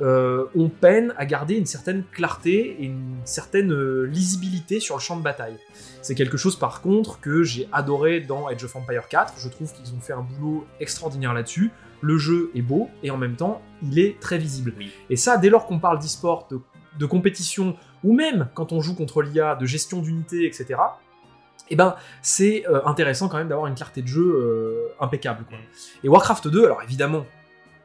euh, on peine à garder une certaine clarté et une certaine euh, lisibilité sur le champ de bataille. C'est quelque chose par contre que j'ai adoré dans Age of Empire 4. Je trouve qu'ils ont fait un boulot extraordinaire là-dessus. Le jeu est beau et en même temps, il est très visible. Oui. Et ça, dès lors qu'on parle d'e-sport, de, de compétition, ou même quand on joue contre l'IA, de gestion d'unités, etc., eh ben, c'est euh, intéressant quand même d'avoir une clarté de jeu euh, impeccable. quoi. Et Warcraft 2, alors évidemment,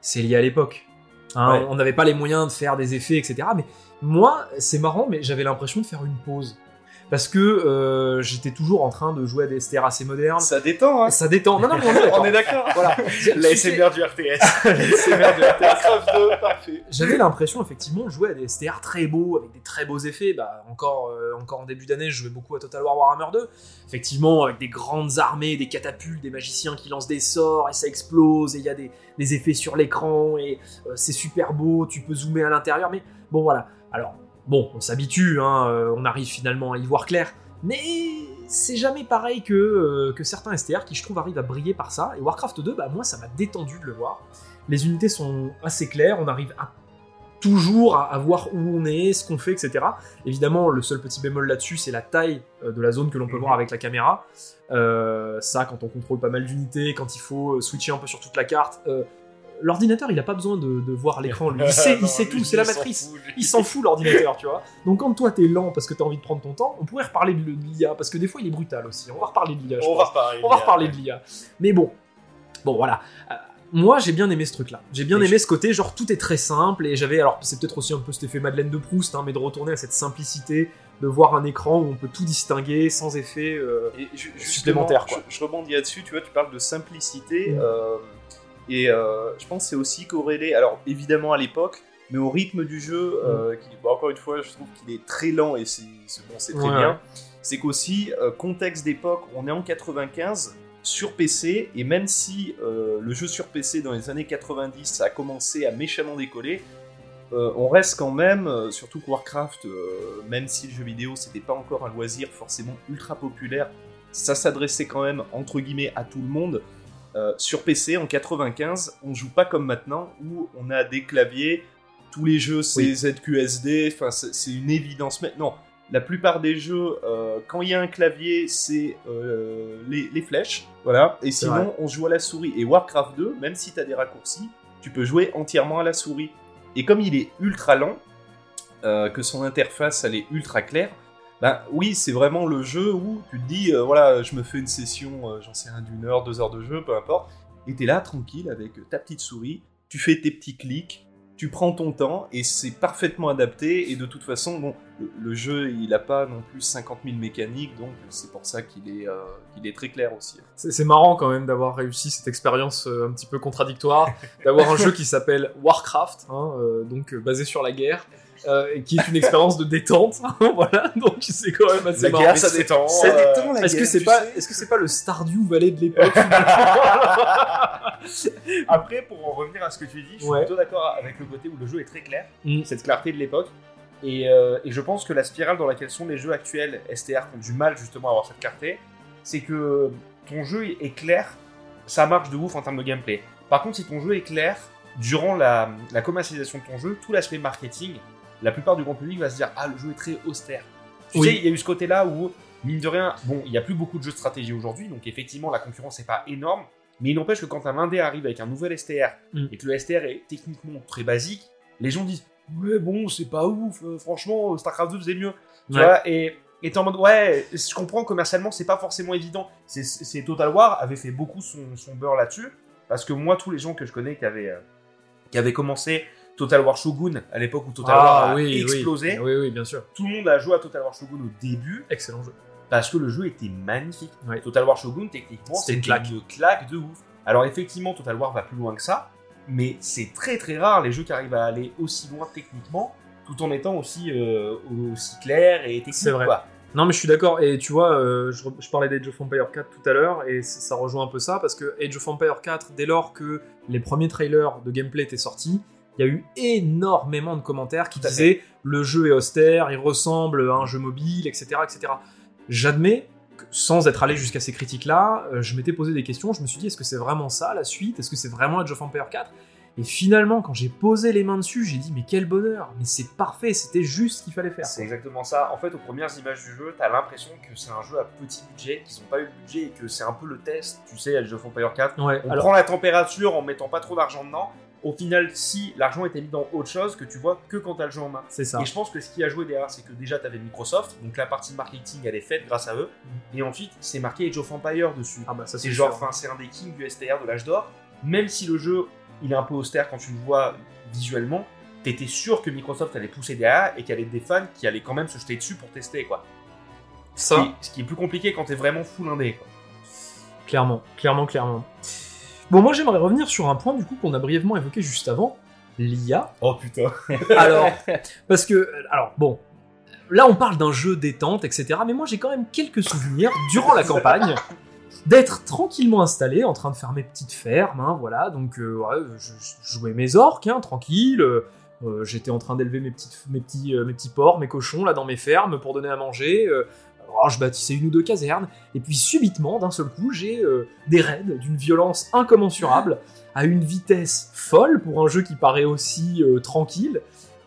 c'est lié à l'époque. Hein, Ouais. On n'avait pas les moyens de faire des effets, etc. Mais moi, c'est marrant, mais j'avais l'impression de faire une pause. Parce que euh, j'étais toujours en train de jouer à des STR assez modernes. Ça détend, hein Ça détend. Non, non, mais on est d'accord. Voilà. La SMR du RTS. SMR de Warcraft 2, parfait. J'avais l'impression effectivement de jouer à des STR très beaux, avec des très beaux effets. Bah, encore, euh, encore en début d'année, je jouais beaucoup à Total War Warhammer 2. Effectivement, avec des grandes armées, des catapultes, des magiciens qui lancent des sorts et ça explose et il y a des, des effets sur l'écran et euh, c'est super beau, tu peux zoomer à l'intérieur. Mais bon, voilà. Alors, bon, on s'habitue, hein, euh, on arrive finalement à y voir clair. Mais c'est jamais pareil que, euh, que certains STR qui, je trouve, arrivent à briller par ça. Et Warcraft 2, bah, moi, ça m'a détendu de le voir. Les unités sont assez claires, on arrive à toujours à, à voir où on est, ce qu'on fait, etc. Évidemment, le seul petit bémol là-dessus, c'est la taille euh, de la zone que l'on peut Mhm. voir avec la caméra. Euh, ça, quand on contrôle pas mal d'unités, quand il faut switcher un peu sur toute la carte, euh, l'ordinateur, il a pas besoin de, de voir l'écran. Lui, il sait, il sait tout, c'est la matrice. fout. Il s'en fout l'ordinateur, tu vois. Donc quand toi t'es lent parce que t'as envie de prendre ton temps, on pourrait reparler de l'IA parce que des fois il est brutal aussi. On va reparler de l'IA. je On pense. va reparler. On va reparler de l'IA. Mais bon, bon voilà. Euh, moi j'ai bien aimé ce truc-là. J'ai bien aimé ce côté, genre tout est très simple et j'avais, alors c'est peut-être aussi un peu cet effet Madeleine de Proust, hein, mais de retourner à cette simplicité, de voir un écran où on peut tout distinguer sans effet. euh, Et justement, Supplémentaire, quoi. Je, je rebondis là-dessus, tu vois, tu parles de simplicité, Mm. euh, et euh, je pense que c'est aussi corrélé, alors évidemment à l'époque, mais au rythme du jeu, euh, qui, bon, encore une fois, je trouve qu'il est très lent, et c'est bon, c'est très Ouais. bien, c'est qu'aussi, euh, contexte d'époque, on est en 95, sur PC, et même si le jeu sur PC dans les années 90 ça a commencé à méchamment décoller, on reste quand même, surtout que Warcraft, même si le jeu vidéo c'était pas encore un loisir forcément ultra populaire, ça s'adressait quand même entre guillemets à tout le monde. Euh, sur PC en 95, on joue pas comme maintenant où on a des claviers, tous les jeux c'est Oui. ZQSD, enfin c'est une évidence maintenant. La plupart des jeux, euh, quand il y a un clavier, c'est euh, les, les flèches, voilà. Et vrai. sinon, on joue à la souris. Et Warcraft 2, même si tu as des raccourcis, tu peux jouer entièrement à la souris. Et comme il est ultra lent, que son interface elle est ultra claire, ben oui, c'est vraiment le jeu où tu te dis, euh, voilà, je me fais une session, euh, j'en sais rien, d'une heure, deux heures de jeu, peu importe, et t'es là tranquille avec ta petite souris, tu fais tes petits clics, tu prends ton temps, et c'est parfaitement adapté, et de toute façon, bon, le, jeu, il a pas non plus 50 000 mécaniques, donc c'est pour ça qu'il est, euh, très clair aussi. C'est marrant quand même d'avoir réussi cette expérience euh, un petit peu contradictoire, d'avoir un jeu qui s'appelle Warcraft, hein, euh, donc euh, basé sur la guerre, euh, et qui est une expérience de détente. voilà, donc c'est quand même assez La marrant. guerre, ça détend. Ça euh, détend, la Est-ce que c'est pas, sais. est-ce que c'est pas le Stardew Valley de l'époque Après, pour en revenir à ce que tu dis, je suis Ouais. plutôt d'accord avec le côté où le jeu est très clair, Mm. cette clarté de l'époque. Et, euh, et je pense que la spirale dans laquelle sont les jeux actuels STR qui ont du mal justement à avoir cette clarté, c'est que ton jeu est clair, ça marche de ouf en termes de gameplay. Par contre, si ton jeu est clair, durant la, la commercialisation de ton jeu, tout l'aspect marketing, la plupart du grand public va se dire Ah, le jeu est très austère. Tu Oui. sais, il y a eu ce côté-là où, mine de rien, bon, il n'y a plus beaucoup de jeux de stratégie aujourd'hui, donc effectivement, la concurrence n'est pas énorme. Mais il n'empêche que quand un indé arrive avec un nouvel STR Mm. et que le STR est techniquement très basique, les gens disent Ouais, bon, c'est pas ouf, euh, franchement, StarCraft 2 faisait mieux. Tu Ouais. vois, et, et en mode Ouais, je comprends, commercialement, c'est pas forcément évident. C'est- C'est Total War avait fait beaucoup son, son beurre là-dessus, parce que moi, tous les gens que je connais qui avaient, euh, qui avaient commencé Total War Shogun à l'époque où Total War a Ah oui, explosé, oui, oui, oui, bien sûr. tout le monde a joué à Total War Shogun au début Excellent jeu. parce que le jeu était magnifique. Total War Shogun, techniquement, C'était une claque. une claque de ouf. Alors effectivement, Total War va plus loin que ça, mais c'est très très rare les jeux qui arrivent à aller aussi loin techniquement, tout en étant aussi, euh, aussi clair et technique. C'est vrai. quoi. Non, mais je suis d'accord. Et tu vois, euh, je, parlais d'Age of Empire 4 tout à l'heure, et ça rejoint un peu ça, parce que Age of Empire 4, dès lors que les premiers trailers de gameplay étaient sortis, il y a eu énormément de commentaires qui disaient le jeu est austère, il ressemble à un jeu mobile, etc. etc. J'admets que, sans être allé jusqu'à ces critiques-là, euh, je m'étais posé des questions, je me suis dit est-ce que c'est vraiment ça la suite? Est-ce que c'est vraiment Age of Empire 4 Et finalement, quand j'ai posé les mains dessus, j'ai dit mais quel bonheur Mais c'est parfait, c'était juste ce qu'il fallait faire. C'est exactement ça. En fait, aux premières images du jeu, t'as l'impression que c'est un jeu à petit budget, qu'ils n'ont pas eu de budget et que c'est un peu le test, tu sais, Age of Empire 4. Ouais, On alors, prend la température en mettant pas trop d'argent dedans. Au final, si l'argent était mis dans autre chose, que tu vois que quand t'as le jeu en main. c'est ça. Et je pense que ce qui a joué derrière, c'est que déjà, tu avais Microsoft, donc la partie marketing, elle est faite grâce à eux. Et ensuite, c'est marqué Age of Empire dessus. Ah bah ça c'est genre, enfin, c'est un des kings du STR de l'âge d'or. Même si le jeu, il est un peu austère quand tu le vois visuellement, t'étais sûr que Microsoft allait pousser derrière et qu'il y avait des fans qui allaient quand même se jeter dessus pour tester, quoi. Ce, Ça, qui, ce qui est plus compliqué quand t'es vraiment full indé. quoi. clairement, clairement, clairement. Bon, moi j'aimerais revenir sur un point du coup qu'on a brièvement évoqué juste avant, l'IA. Oh putain. Alors, parce que, alors bon, là on parle d'un jeu détente, etc. Mais moi j'ai quand même quelques souvenirs durant la campagne d'être tranquillement installé en train de faire mes petites fermes, hein, voilà. Donc euh, ouais, je, je jouais mes orques, hein, tranquille. euh, euh, J'étais en train d'élever mes, petites, mes, petits, euh, mes petits porcs, mes cochons là dans mes fermes pour donner à manger. Alors, je bâtissais une ou deux casernes, et puis subitement, d'un seul coup, j'ai euh, des raids d'une violence incommensurable, à une vitesse folle pour un jeu qui paraît aussi euh, tranquille,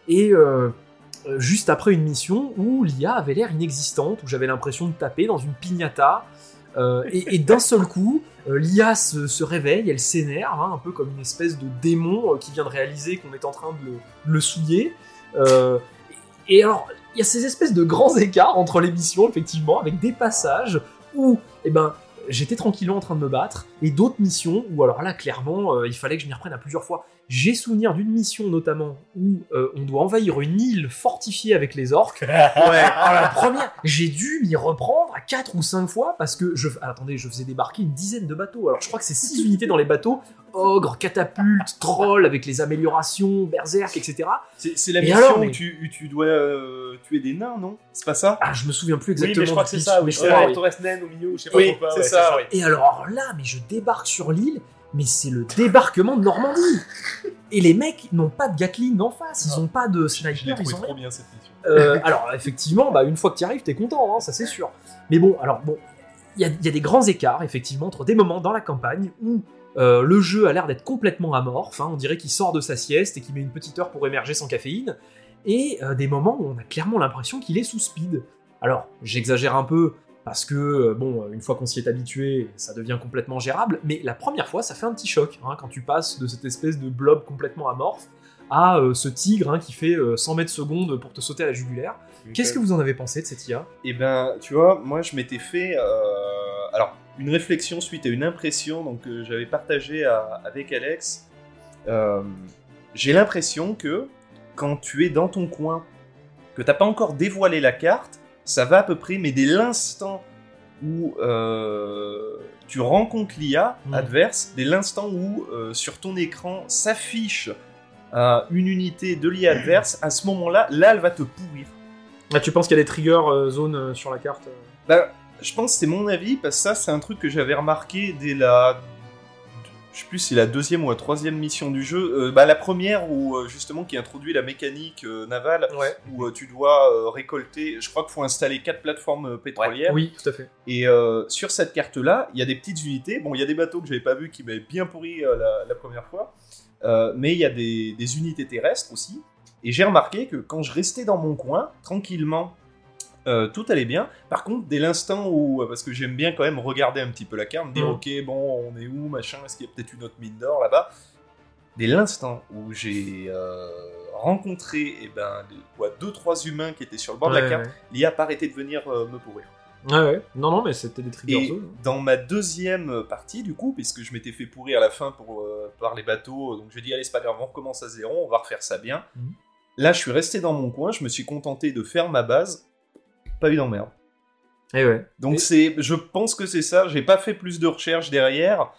et euh, juste après une mission où l'IA avait l'air inexistante, où j'avais l'impression de taper dans une euh, et, d'un seul coup, l'IA se, réveille, elle s'énerve, hein, un peu comme une espèce de démon qui vient de réaliser qu'on est en train de le, de le souiller. Et alors, il y a ces espèces de grands écarts entre les missions, effectivement, avec des passages où, eh ben, j'étais tranquillement en train de me battre, et d'autres missions où, alors là, clairement, euh, il fallait que je m'y reprenne à plusieurs fois. J'ai souvenir d'une mission notamment où euh, on doit envahir une île fortifiée avec les orques. Ouais, alors la première, j'ai dû m'y reprendre à 4 ou 5 fois parce que je. attendez, je faisais débarquer une dizaine de bateaux. Alors je crois que c'est 6 unités dans les bateaux ogre, catapulte, troll avec les améliorations, berserk, etc. C'est la Et mission alors, mais- où, tu, où tu dois euh, tuer des nains, non? C'est pas ça? Ah, je me souviens plus Oui, exactement. mais je crois que c'est ça. Oui, je c'est crois, oui. Torres Naine au milieu, je sais pas Oui, c'est ouais, ça, oui. Et alors là, mais je débarque sur l'île, mais c'est le débarquement de Normandie. Et les mecs n'ont pas de Gatling en face, ils Non. ont pas de Je l'ai sniper, trouvé ils ont trop rien. bien cette mission. Euh, alors effectivement, bah, une fois que tu arrives, t'es content, hein, ça c'est sûr. Mais bon, alors bon, il y a, il y a des grands écarts effectivement entre des moments dans la campagne où euh, le jeu a l'air d'être complètement amorphe, hein, on dirait qu'il sort de sa sieste et qu'il met une petite heure pour émerger sans caféine, et euh, des moments où on a clairement l'impression qu'il est sous speed. Alors, j'exagère un peu, parce que, euh, bon, une fois qu'on s'y est habitué, ça devient complètement gérable, mais la première fois, ça fait un petit choc, hein, quand tu passes de cette espèce de blob complètement amorphe à euh, ce tigre hein, qui fait euh, 100 mètres secondes pour te sauter à la jugulaire. Qu'est-ce que vous en avez pensé de cette IA Eh ben, tu vois, moi je m'étais fait alors une réflexion suite à une impression donc que j'avais partagée à- avec Alex. Euh, J'ai l'impression que quand tu es dans ton coin, que t'as pas encore dévoilé la carte, ça va à peu près, mais dès l'instant où euh, tu rencontres l'IA Mm. adverse, dès l'instant où euh, sur ton écran s'affiche euh, une unité de l'IA adverse, à ce moment-là, là, elle va te pourrir. ah, Tu penses qu'il y a des trigger euh, zones euh, sur la carte euh Bah, je pense que c'est mon avis, parce que ça, c'est un truc que j'avais remarqué dès la. Je sais plus si c'est la deuxième ou la troisième mission du jeu. Euh, bah, la première, où euh, justement, qui introduit la mécanique euh, navale, Ouais. où euh, tu dois récolter. Je crois qu'il faut installer quatre plateformes pétrolières. Oui, tout à fait. Et sur cette carte-là, il y a des petites unités. Bon, il y a des bateaux que j'avais pas vus qui m'avaient bien pourri la, la première fois. Mais il y a des, des unités terrestres aussi. Et j'ai remarqué que quand je restais dans mon coin, tranquillement, euh, tout allait bien. Par contre, dès l'instant où, euh, parce que j'aime bien quand même regarder un petit peu la carte, me dire Mhm. ok, bon, on est où, machin, est-ce qu'il y a peut-être une autre mine d'or là-bas? Dès l'instant où j'ai euh, rencontré, eh ben, quoi, deux trois humains qui étaient sur le bord de la Ouais, carte, l'IA a pas arrêté de venir euh, me pourrir. Ouais, ouais. ouais. Non, non, mais c'était des trigger Et zones. dans ma deuxième partie, du coup, puisque je m'étais fait pourrir à la fin pour, par les bateaux, donc je dis allez, c'est pas grave, on recommence à zéro, on va refaire ça bien. Mhm. Là, je suis resté dans mon coin, je me suis contenté de faire ma base, pas eu d'emmerde. Eh ouais. Donc Et- c'est, je pense que c'est ça. J'ai pas fait plus de recherches derrière,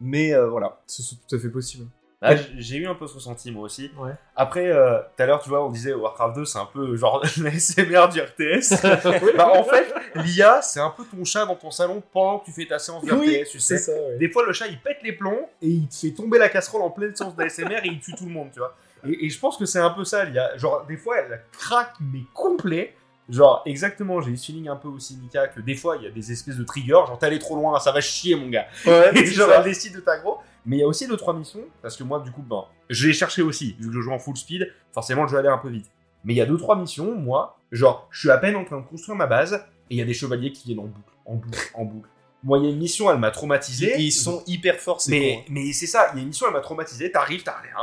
mais euh, voilà. C'est tout à fait possible. Ah, j'ai eu un peu ce ressenti moi aussi. Ouais. Après, euh, tout à l'heure, tu vois, on disait Warcraft 2, c'est un peu genre l'ASMR du RTS. bah, en fait, l'IA, c'est un peu ton chat dans ton salon pendant que tu fais ta séance de Oui, RTS, tu sais. c'est ça, ouais. Des fois, le chat, il pète les plombs et il te fait tomber la casserole en pleine séance d'ASMR et il tue tout le monde, tu vois. Et, et je pense que c'est un peu ça, l'IA. Genre, des fois, elle craque, mais complet. Genre, exactement, j'ai eu ce feeling un peu aussi, Mika, que des fois, il y a des espèces de triggers. Genre, t'es allé trop loin, ça va chier, mon gars. Et genre, elle décide de t'aggro. Mais il y a aussi deux, trois missions, parce que moi, du coup, ben, je l'ai cherché aussi, vu que je joue en full speed, forcément, le jeu allait un peu vite. Mais il y a deux, trois missions, moi, genre, je suis à peine en train de construire ma base, et il y a des chevaliers qui viennent en boucle, en boucle, en boucle. Moi, il y a une mission, elle m'a traumatisé. Ils, ils sont hyper forts, Mais, hein. mais c'est ça, il y a une mission, elle m'a traumatisé, t'arrives, t'as rien.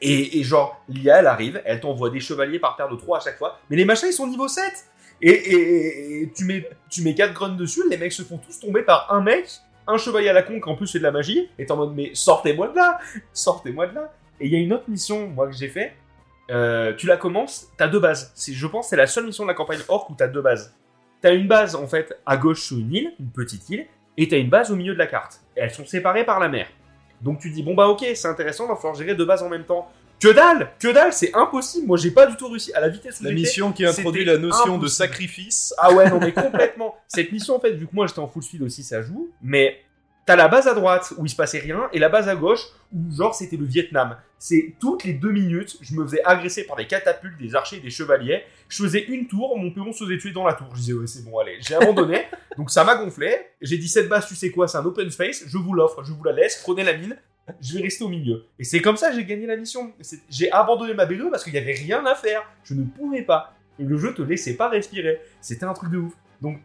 Et, genre, l'IA, elle arrive, elle t'envoie des chevaliers par paire de 3 à chaque fois, mais les machins, ils sont niveau 7 Et, tu, mets, tu mets 4 grunts dessus, les mecs se font tous tomber par un mec, un chevalier à la con qui en plus fait de la magie, et t'es en mode, mais sortez-moi de là Sortez-moi de là Et il y a une autre mission, moi, que j'ai fait, euh, tu la commences, t'as deux bases. Je pense, c'est la seule mission de la campagne Orc où t'as deux bases. t'as une base en fait à gauche sur une île, une petite île, et t'as une base au milieu de la carte. Et elles sont séparées par la mer. Donc tu dis bon bah ok, c'est intéressant, va falloir gérer deux bases en même temps. Que dalle, que dalle, c'est impossible. Moi j'ai pas du tout réussi à la vitesse où La mission qui introduit la notion de sacrifice. Ah ouais, non, mais complètement. Cette mission, en fait, vu que moi j'étais en full speed aussi, ça joue. Mais t'as la base à droite où il se passait rien et la base à gauche où, genre, c'était le Vietnam. C'est toutes les deux minutes, je me faisais agresser par des catapultes, des archers et des chevaliers. Je faisais une tour, mon peon se faisait tuer dans la tour. Je disais, ouais, c'est bon, allez. J'ai abandonné. donc ça m'a gonflé. J'ai dit, cette base, tu sais quoi, c'est un open space. Je vous l'offre, je vous la laisse. Prenez la mine. Je vais rester au milieu. Et c'est comme ça que j'ai gagné la mission. J'ai abandonné ma B2 parce qu'il y avait rien à faire. Je ne pouvais pas. Et le jeu te laissait pas respirer. C'était un truc de ouf. Donc,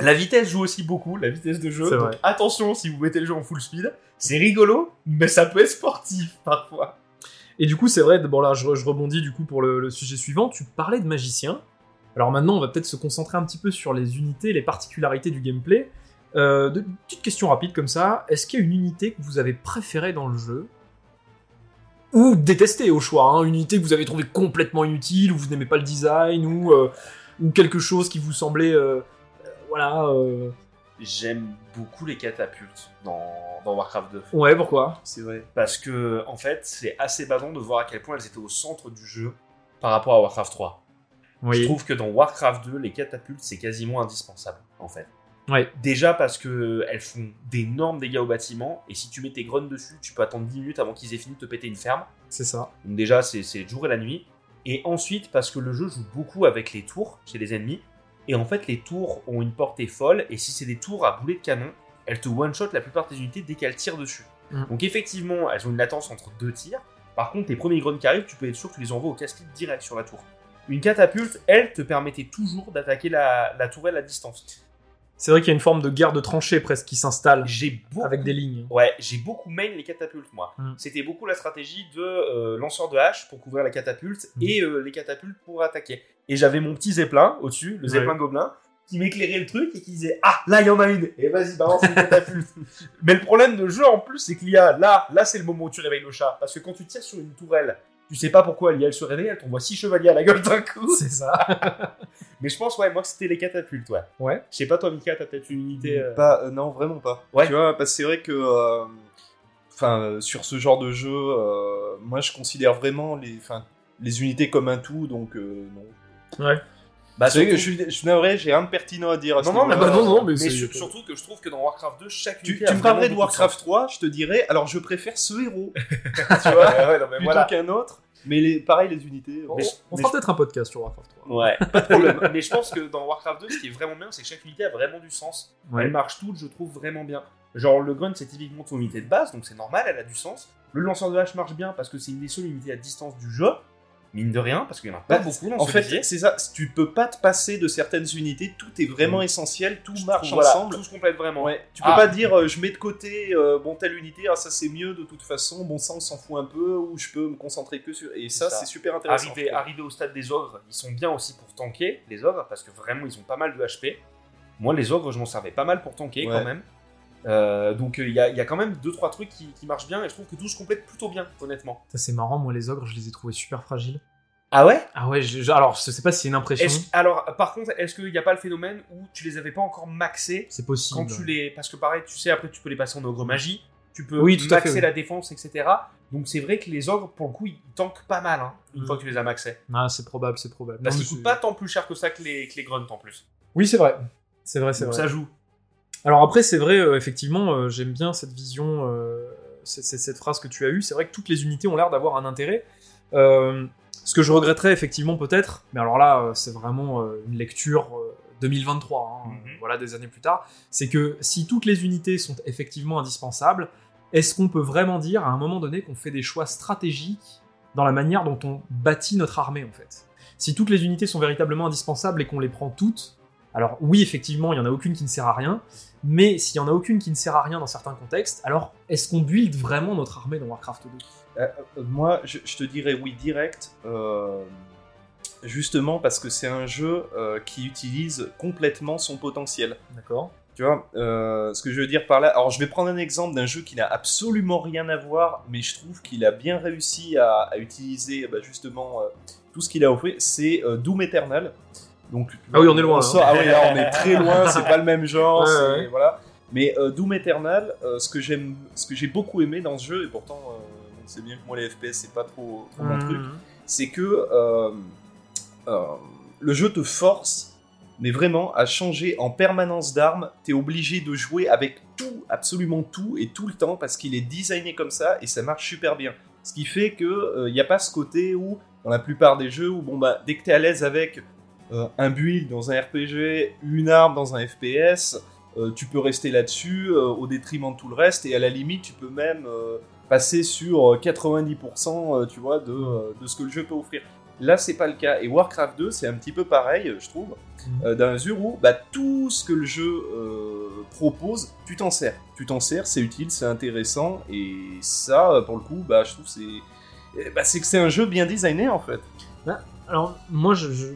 la vitesse joue aussi beaucoup, la vitesse de jeu. Donc, attention si vous mettez le jeu en full speed. C'est rigolo, mais ça peut être sportif parfois. Et du coup, c'est vrai, bon là, je, je rebondis du coup pour le, le sujet suivant. Tu parlais de magicien. Alors maintenant, on va peut-être se concentrer un petit peu sur les unités, les particularités du gameplay. Euh, de, petite question rapide comme ça. Est-ce qu'il y a une unité que vous avez préférée dans le jeu? Ou détestée au choix hein, Une unité que vous avez trouvée complètement inutile, ou vous n'aimez pas le design, ou, euh, ou quelque chose qui vous semblait... euh, voilà... euh, J'aime beaucoup les catapultes dans, dans Warcraft 2. Ouais, pourquoi? C'est vrai. Parce que, en fait, c'est assez badant de voir à quel point elles étaient au centre du jeu par rapport à Warcraft 3. Je trouve que dans Warcraft 2, les catapultes, c'est quasiment indispensable, en fait. Ouais. Déjà parce que elles font d'énormes dégâts au bâtiment, et si tu mets tes grunts dessus, tu peux attendre 10 minutes avant qu'ils aient fini de te péter une ferme. c'est ça. Donc déjà, c'est c'est le jour et la nuit. Et ensuite, parce que le jeu joue beaucoup avec les tours chez les ennemis. Et en fait, les tours ont une portée folle. Et si c'est des tours à boulet de canon, elles te one-shot la plupart des unités dès qu'elles tirent dessus. Mm. Donc effectivement, elles ont une latence entre deux tirs. Par contre, tes premiers grunts qui arrivent, tu peux être sûr que tu les envoies au casse-pied direct sur la tour. Une catapulte, elle, te permettait toujours d'attaquer la, la tourelle à distance. C'est vrai qu'il y a une forme de guerre de tranchée presque qui s'installe beaucoup avec des lignes. Ouais, j'ai beaucoup main les catapultes, moi. Mm. C'était beaucoup la stratégie de euh, lanceur de hache pour couvrir la catapulte Mm. et euh, les catapultes pour attaquer. Et j'avais mon petit zeppelin au-dessus, le Ouais. zeppelin gobelin, qui m'éclairait le truc et qui disait Ah, là, il y en a une Et vas-y, balance une catapulte Mais le problème de jeu en plus, c'est qu'il y a là, là, c'est le moment où tu réveilles le chat. Parce que quand tu tires sur une tourelle, tu sais pas pourquoi elle, elle se réveille, elle t'envoie six chevaliers à la gueule d'un coup. C'est ça. Mais je pense, ouais, moi, que c'était les catapultes, ouais. Ouais. Je sais pas, toi, Mika, t'as peut-être une unité. euh, Pas, euh, non, vraiment pas. Ouais. Tu vois, parce que c'est vrai que, euh, enfin, euh, sur ce genre de jeu, euh, moi, je considère vraiment les, enfin, les unités comme un tout, donc euh, non. Ouais. Bah, c'est vrai que je surtout- suis, je suis navré, j'ai rien de pertinent à dire. À Non, non, mais, bah non, non, mais mais sur- surtout que je trouve que dans Warcraft 2, chaque Tu, unité tu a me parlerais de Warcraft sens. 3, je te dirais, alors je préfère ce héros tu vois, ouais, non, mais plutôt voilà. qu'un autre. Mais les, pareil, les unités. On, euh, Mais je- on mais fera je- peut-être un podcast sur Warcraft 3. Ouais, pas de problème. mais je pense que dans Warcraft 2, ce qui est vraiment bien, c'est que chaque unité a vraiment du sens. Ouais. Elle marche toutes, je trouve vraiment bien. Genre, le grunt, c'est typiquement ton unité de base, donc c'est normal, elle a du sens. Le lanceur de hache marche bien parce que c'est une des seules unités à distance du jeu. Mine de rien, parce qu'il y en a pas Bah, beaucoup dans En ce fait, c'est ça. Tu peux pas te passer de certaines unités. Tout est vraiment Mm. essentiel. Tout marche ensemble. tout se complète vraiment. Ouais. Tu peux Ah. pas dire euh, je mets de côté euh, bon telle unité, ah, ça c'est mieux de toute façon, bon ça on s'en fout un peu, ou je peux me concentrer que sur. Et ça, ça. c'est super intéressant. Arrivé, arrivé au stade des ogres, ils sont bien aussi pour tanker, les ogres, parce que vraiment, ils ont pas mal de HP. Moi, les ogres, je m'en servais pas mal pour tanker Ouais. quand même. Euh, donc, il y, a, y a quand même 2-3 trucs qui, qui marchent bien, et je trouve que tout se complète plutôt bien, honnêtement. Ça, c'est marrant, moi, les ogres, je les ai trouvés super fragiles. Ah ouais? Ah ouais, je- je- alors, je sais pas si c'est une impression. Alors, par contre, est-ce qu'il n'y a pas le phénomène où tu les avais pas encore maxés C'est possible. quand tu les. Parce que pareil, tu sais, après, tu peux les passer en ogre magie, tu peux Oui, tout à maxer fait, oui. la défense, etc. Donc, c'est vrai que les ogres, pour le coup, ils tankent pas mal, hein, une Mm. fois que tu les as maxés. Ah, c'est probable, c'est probable. Parce qu'ils coûtent pas tant plus cher que ça que les, que les grunts en plus. Oui, c'est vrai. C'est vrai, c'est vrai. ça joue. Alors après, c'est vrai, euh, effectivement, euh, j'aime bien cette vision, euh, cette, cette- cette phrase que tu as eue. C'est vrai que toutes les unités ont l'air d'avoir un intérêt. Ce que je regretterais effectivement peut-être, mais alors là, c'est vraiment une lecture euh, 2023, hein, Mhm. voilà des années plus tard, c'est que si toutes les unités sont effectivement indispensables, est-ce qu'on peut vraiment dire à un moment donné qu'on fait des choix stratégiques dans la manière dont on bâtit notre armée en fait? Si toutes les unités sont véritablement indispensables et qu'on les prend toutes, alors oui, effectivement, il y en a aucune qui ne sert à rien, mais s'il y en a aucune qui ne sert à rien dans certains contextes, alors est-ce qu'on build vraiment notre armée dans Warcraft 2 Euh, euh, moi, je, je te dirais oui direct. euh, justement parce que c'est un jeu euh, qui utilise complètement son potentiel. D'accord Tu vois, ce que je veux dire par là. Alors, je vais prendre un exemple d'un jeu qui n'a absolument rien à voir, mais je trouve qu'il a bien réussi à, à utiliser bah, justement tout ce qu'il a offert. C'est Doom Eternal. Donc, Ah oui, on est loin, sort- hein. ah oui, là, on est très loin, c'est pas le même genre. Ouais, c'est- ouais. Voilà. Mais euh, Doom Eternal, euh, ce que j'aime, ce que j'ai beaucoup aimé dans ce jeu, et pourtant, euh, on sait bien que moi les FPS c'est pas trop, trop mon truc, Mhm. c'est que euh, euh, le jeu te force, mais vraiment, à changer en permanence d'armes. T'es obligé de jouer avec tout, absolument tout, et tout le temps, parce qu'il est designé comme ça, et ça marche super bien. Ce qui fait que il n'y a pas ce côté où, dans la plupart des jeux, où bon bah, dès que t'es à l'aise avec euh, un build dans un RPG, une arme dans un FPS, euh, tu peux rester là-dessus euh, au détriment de tout le reste, et à la limite, tu peux même passer sur euh, 90% euh, tu vois, de, euh, de ce que le jeu peut offrir. Là, c'est pas le cas. Et Warcraft 2, c'est un petit peu pareil, je trouve, euh, dans la mesure où bah, tout ce que le jeu propose, tu t'en sers. Tu t'en sers, c'est utile, c'est intéressant, et ça, pour le coup, bah, je trouve c'est eh bah, c'est que c'est un jeu bien designé en fait. Alors, moi, je, je-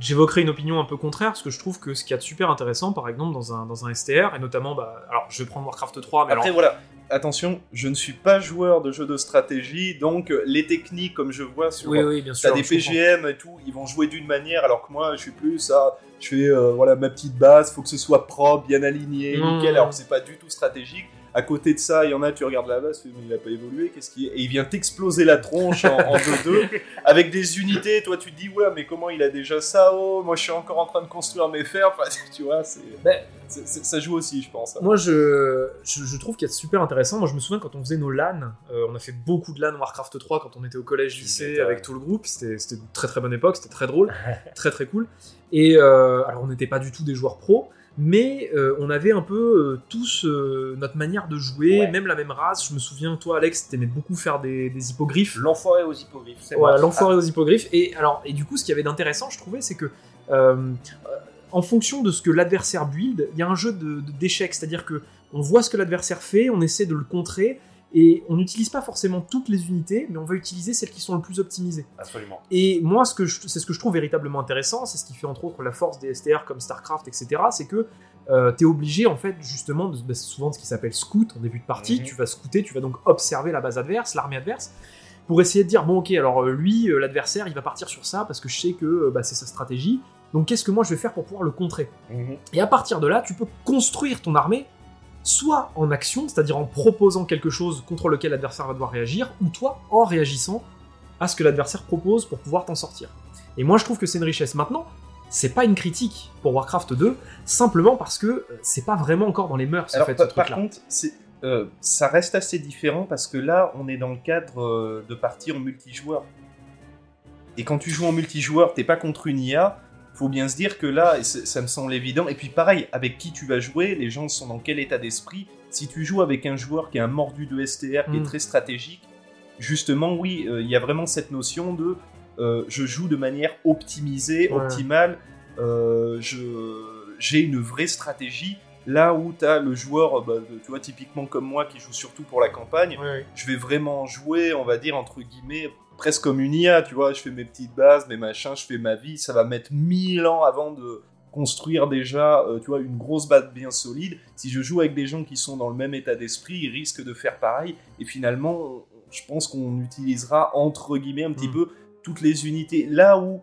j'évoquerai une opinion un peu contraire, parce que je trouve que ce qu'il y a de super intéressant, par exemple, dans un, dans un STR, et notamment, bah, alors, je vais prendre Warcraft 3, mais Après, alors, voilà, attention, je ne suis pas joueur de jeux de stratégie, donc euh, les techniques, comme je vois sur oui, oui, bien sûr. Des comprends. PGM et tout, ils vont jouer d'une manière, alors que moi, je suis plus ça. Je fais euh, voilà ma petite base, faut que ce soit propre, bien aligné, Mmh. nickel. Alors que c'est pas du tout stratégique. À côté de ça, il y en a, tu regardes mais il a pas évolué, qu'est-ce qui Et il vient t'exploser la tronche en, en 2-2 avec des unités. Toi, tu te dis, ouais, mais comment il a déjà ça? Oh, moi, je suis encore en train de construire mes fers. Enfin, tu vois, c'est, Ben, c'est- ça joue aussi, je pense. hein. Moi, je, je, je trouve qu'il y a de super intéressant. Moi, je me souviens quand on faisait nos LAN, euh, on a fait beaucoup de LAN Warcraft 3 quand on était au collège, Tu lycée, m'étonnes. avec tout le groupe. C'était c'était une très très bonne époque, c'était très drôle, très très cool. Et euh, alors, on n'était pas du tout des joueurs pros, mais euh, on avait un peu euh, tous euh, notre manière de jouer, Ouais. même la même race. Je me souviens, toi, Alex, t'aimais beaucoup faire des, des hippogriffes. L'enfoiré aux hippogriffes. c'est Voilà, l'enfoiré aux hippogriffes. Et alors, et du coup, ce qu'il y avait d'intéressant, je trouvais, c'est que en fonction de ce que l'adversaire build, il y a un jeu de- de- d'échecs, c'est-à-dire que on voit ce que l'adversaire fait, on essaie de le contrer, et on n'utilise pas forcément toutes les unités, mais on va utiliser celles qui sont le plus optimisées. Absolument. Et moi, c'est ce que je trouve véritablement intéressant, c'est ce qui fait entre autres la force des STR comme StarCraft, etc. C'est que euh, tu es obligé, en fait, justement, de, bah, c'est souvent ce qui s'appelle scout en début de partie. Mhm. Tu vas scouter, tu vas donc observer la base adverse, l'armée adverse, pour essayer de dire bon, ok, alors euh, lui, euh, l'adversaire, il va partir sur ça parce que je sais que euh, bah, c'est sa stratégie. Donc, qu'est-ce que moi je vais faire pour pouvoir le contrer? Mhm. et à partir de là, tu peux construire ton armée soit en action, c'est-à-dire en proposant quelque chose contre lequel l'adversaire va devoir réagir, ou toi en réagissant à ce que l'adversaire propose pour pouvoir t'en sortir. Et moi je trouve que c'est une richesse. Maintenant, c'est pas une critique pour Warcraft 2, simplement parce que euh, c'est pas vraiment encore dans les mœurs en Alors, fait, par, ce par truc-là. contre, c'est, euh, ça reste assez différent parce que là, on est dans le cadre euh, de partie en multijoueur. Et quand tu joues en multijoueur, t'es pas contre une IA. Faut bien se dire que là, ça me semble évident. Et puis pareil, avec qui tu vas jouer, les gens sont dans quel état d'esprit. Si tu joues avec un joueur qui est un mordu de STR, qui est Mm. très stratégique, justement, oui, euh, il y a vraiment cette notion de euh, je joue de manière optimisée, Ouais. optimale. euh, je, j'ai une vraie stratégie. Là où tu as le joueur, bah, tu vois, typiquement comme moi, qui joue surtout pour la campagne, ouais. je vais vraiment jouer, on va dire, entre guillemets, presque comme une IA, tu vois, je fais mes petites bases, mes machins, je fais ma vie, ça va mettre mille ans avant de construire déjà, euh, tu vois, une grosse base bien solide. Si je joue avec des gens qui sont dans le même état d'esprit, ils risquent de faire pareil, et finalement, je pense qu'on utilisera, entre guillemets, un petit Mm. peu toutes les unités. Là où,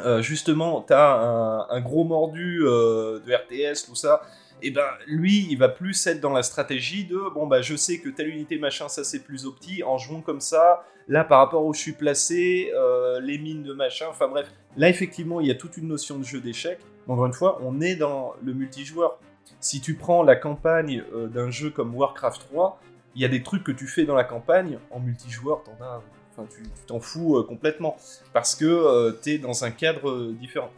euh, justement, tu as un, un gros mordu euh, de RTS, tout ça, et ben lui, il va plus être dans la stratégie de bon bah je sais que telle unité machin ça c'est plus opti en jouant comme ça. Là par rapport où je suis placé, euh, les mines de machin, enfin bref, là effectivement il y a toute une notion de jeu d'échecs. Encore une fois, on est dans le multijoueur. Si tu prends la campagne euh, d'un jeu comme Warcraft 3, il y a des trucs que tu fais dans la campagne en multijoueur, t'en as, enfin tu t'en fous euh, complètement parce que t'es dans un cadre différent.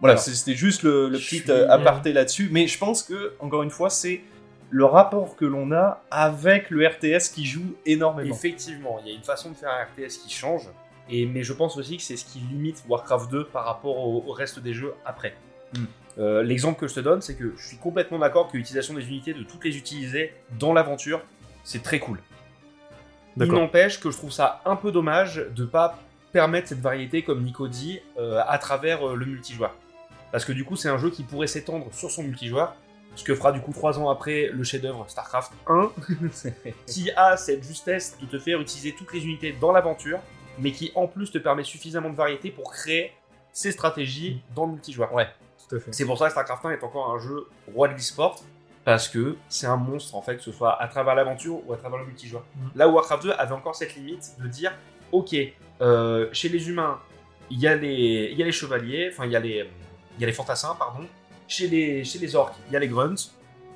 Voilà, c'était juste le, petit suis- euh, aparté là-dessus, mais je pense que encore une fois c'est le rapport que l'on a avec le RTS qui joue énormément. Effectivement, il y a une façon de faire un RTS qui change, et, mais je pense aussi que c'est ce qui limite Warcraft 2 par rapport au, au reste des jeux après. Hmm. Euh, L'exemple que je te donne, c'est que je suis complètement d'accord que l'utilisation des unités, de toutes les utiliser dans l'aventure, c'est très cool. Il n'empêche que je trouve ça un peu dommage de pas permettre cette variété, comme Nico dit, euh, à travers euh, le multijoueur. Parce que du coup, c'est un jeu qui pourrait s'étendre sur son multijoueur, ce que fera du coup trois ans après le chef-d'œuvre StarCraft 1, qui a cette justesse de te faire utiliser toutes les unités dans l'aventure, mais qui en plus te permet suffisamment de variété pour créer c'est stratégie dans le multijoueur. Ouais. Tout à fait. C'est pour ça que StarCraft 1 est encore un jeu roi de l'e-sport, parce que c'est un monstre en fait, que ce soit à travers l'aventure ou à travers le multijoueur. Mm. Là où Warcraft 2 avait encore cette limite de dire, ok, euh, chez les humains, il y, y a les chevaliers, enfin il y a les, il y a les fantassins, pardon. Chez les, chez les orques, il y a les grunts.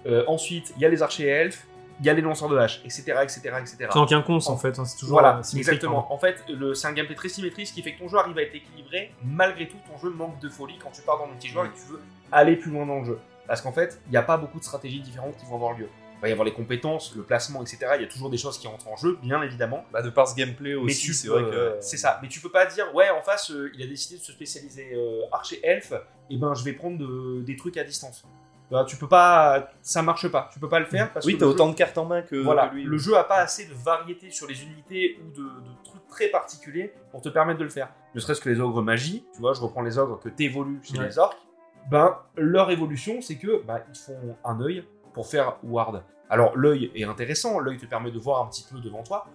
Euh, ensuite, il y a les archers et elfes, il y a les lanceurs de haches, etc., etc., etc. C'est en quinconce en fait, hein, c'est toujours Voilà, euh, symétrique, exactement. En fait, le- c'est un gameplay très symétrique, ce qui fait que ton jeu arrive à être équilibré. Malgré tout, ton jeu manque de folie quand tu pars dans le multijoueur et que tu veux aller plus loin dans le jeu. Parce qu'en fait, il n'y a pas beaucoup de stratégies différentes qui vont avoir lieu. Il va y avoir les compétences, le placement, etc. Il y a toujours des choses qui entrent en jeu, bien évidemment. Bah, de par ce gameplay aussi, c'est peux- vrai que. c'est ça. Mais tu peux pas dire, ouais, en face, euh, il a décidé de se spécialiser euh, archer elfe, et ben je vais prendre de- des trucs à distance. Tu vois, Tu peux pas, ça marche pas. Tu peux pas le faire parce Oui, que t'as le jeu- autant de cartes en main que voilà, que lui. le jeu a pas assez de variété sur les unités ou de, de trucs très particuliers pour te permettre de le faire. Ne serait-ce que les ogres magie, tu vois, je reprends les ogres que t'évolues chez Ouais. les orques, ben leur évolution c'est que ben, ils font un œil pour faire ward. Alors l'œil est intéressant, l'œil te permet de voir un petit peu devant toi,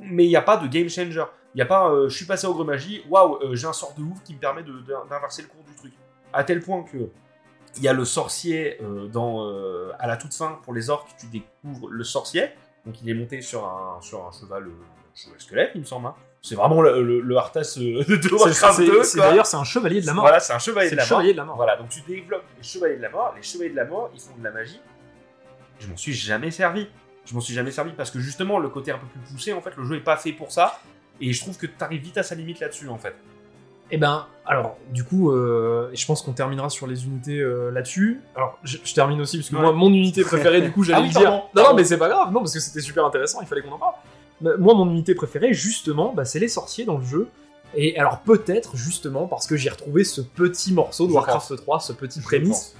mais il n'y a pas de game changer. Il n'y a pas, euh, je suis passé ogre magie, waouh, euh, j'ai un sort de ouf qui me permet d'inverser le cours du truc. À tel point que il y a le sorcier euh, dans, euh, à la toute fin pour les orques, tu découvres le sorcier. Donc il est monté sur un, sur un cheval, cheval squelette, il me semble. hein. C'est vraiment le, le, le Arthas de Warcraft c'est- 2. c'est- quoi. D'ailleurs, c'est un chevalier de la mort. Voilà, c'est un chevalier de le la mort. chevalier de la mort. Voilà, donc tu développes les chevaliers de la mort. Les chevaliers de la mort, ils font de la magie. Je m'en suis jamais servi. Je m'en suis jamais servi parce que justement, le côté un peu plus poussé, en fait, le jeu est pas fait pour ça. Et je trouve que tu arrives vite à sa limite là-dessus, en fait. Eh ben, alors, du coup, euh, je pense qu'on terminera sur les unités euh, là-dessus. Alors, je, je termine aussi, parce que Ouais. moi, mon unité préférée, du coup, j'allais Ah oui, dire. pardon, non, mais c'est pas grave, non, parce que c'était super intéressant, il fallait qu'on en parle. Mais moi, mon unité préférée, justement, bah, c'est les sorciers dans le jeu. Et alors, peut-être, justement, parce que j'ai retrouvé ce petit morceau de Warcraft 3, ce petit prémisse.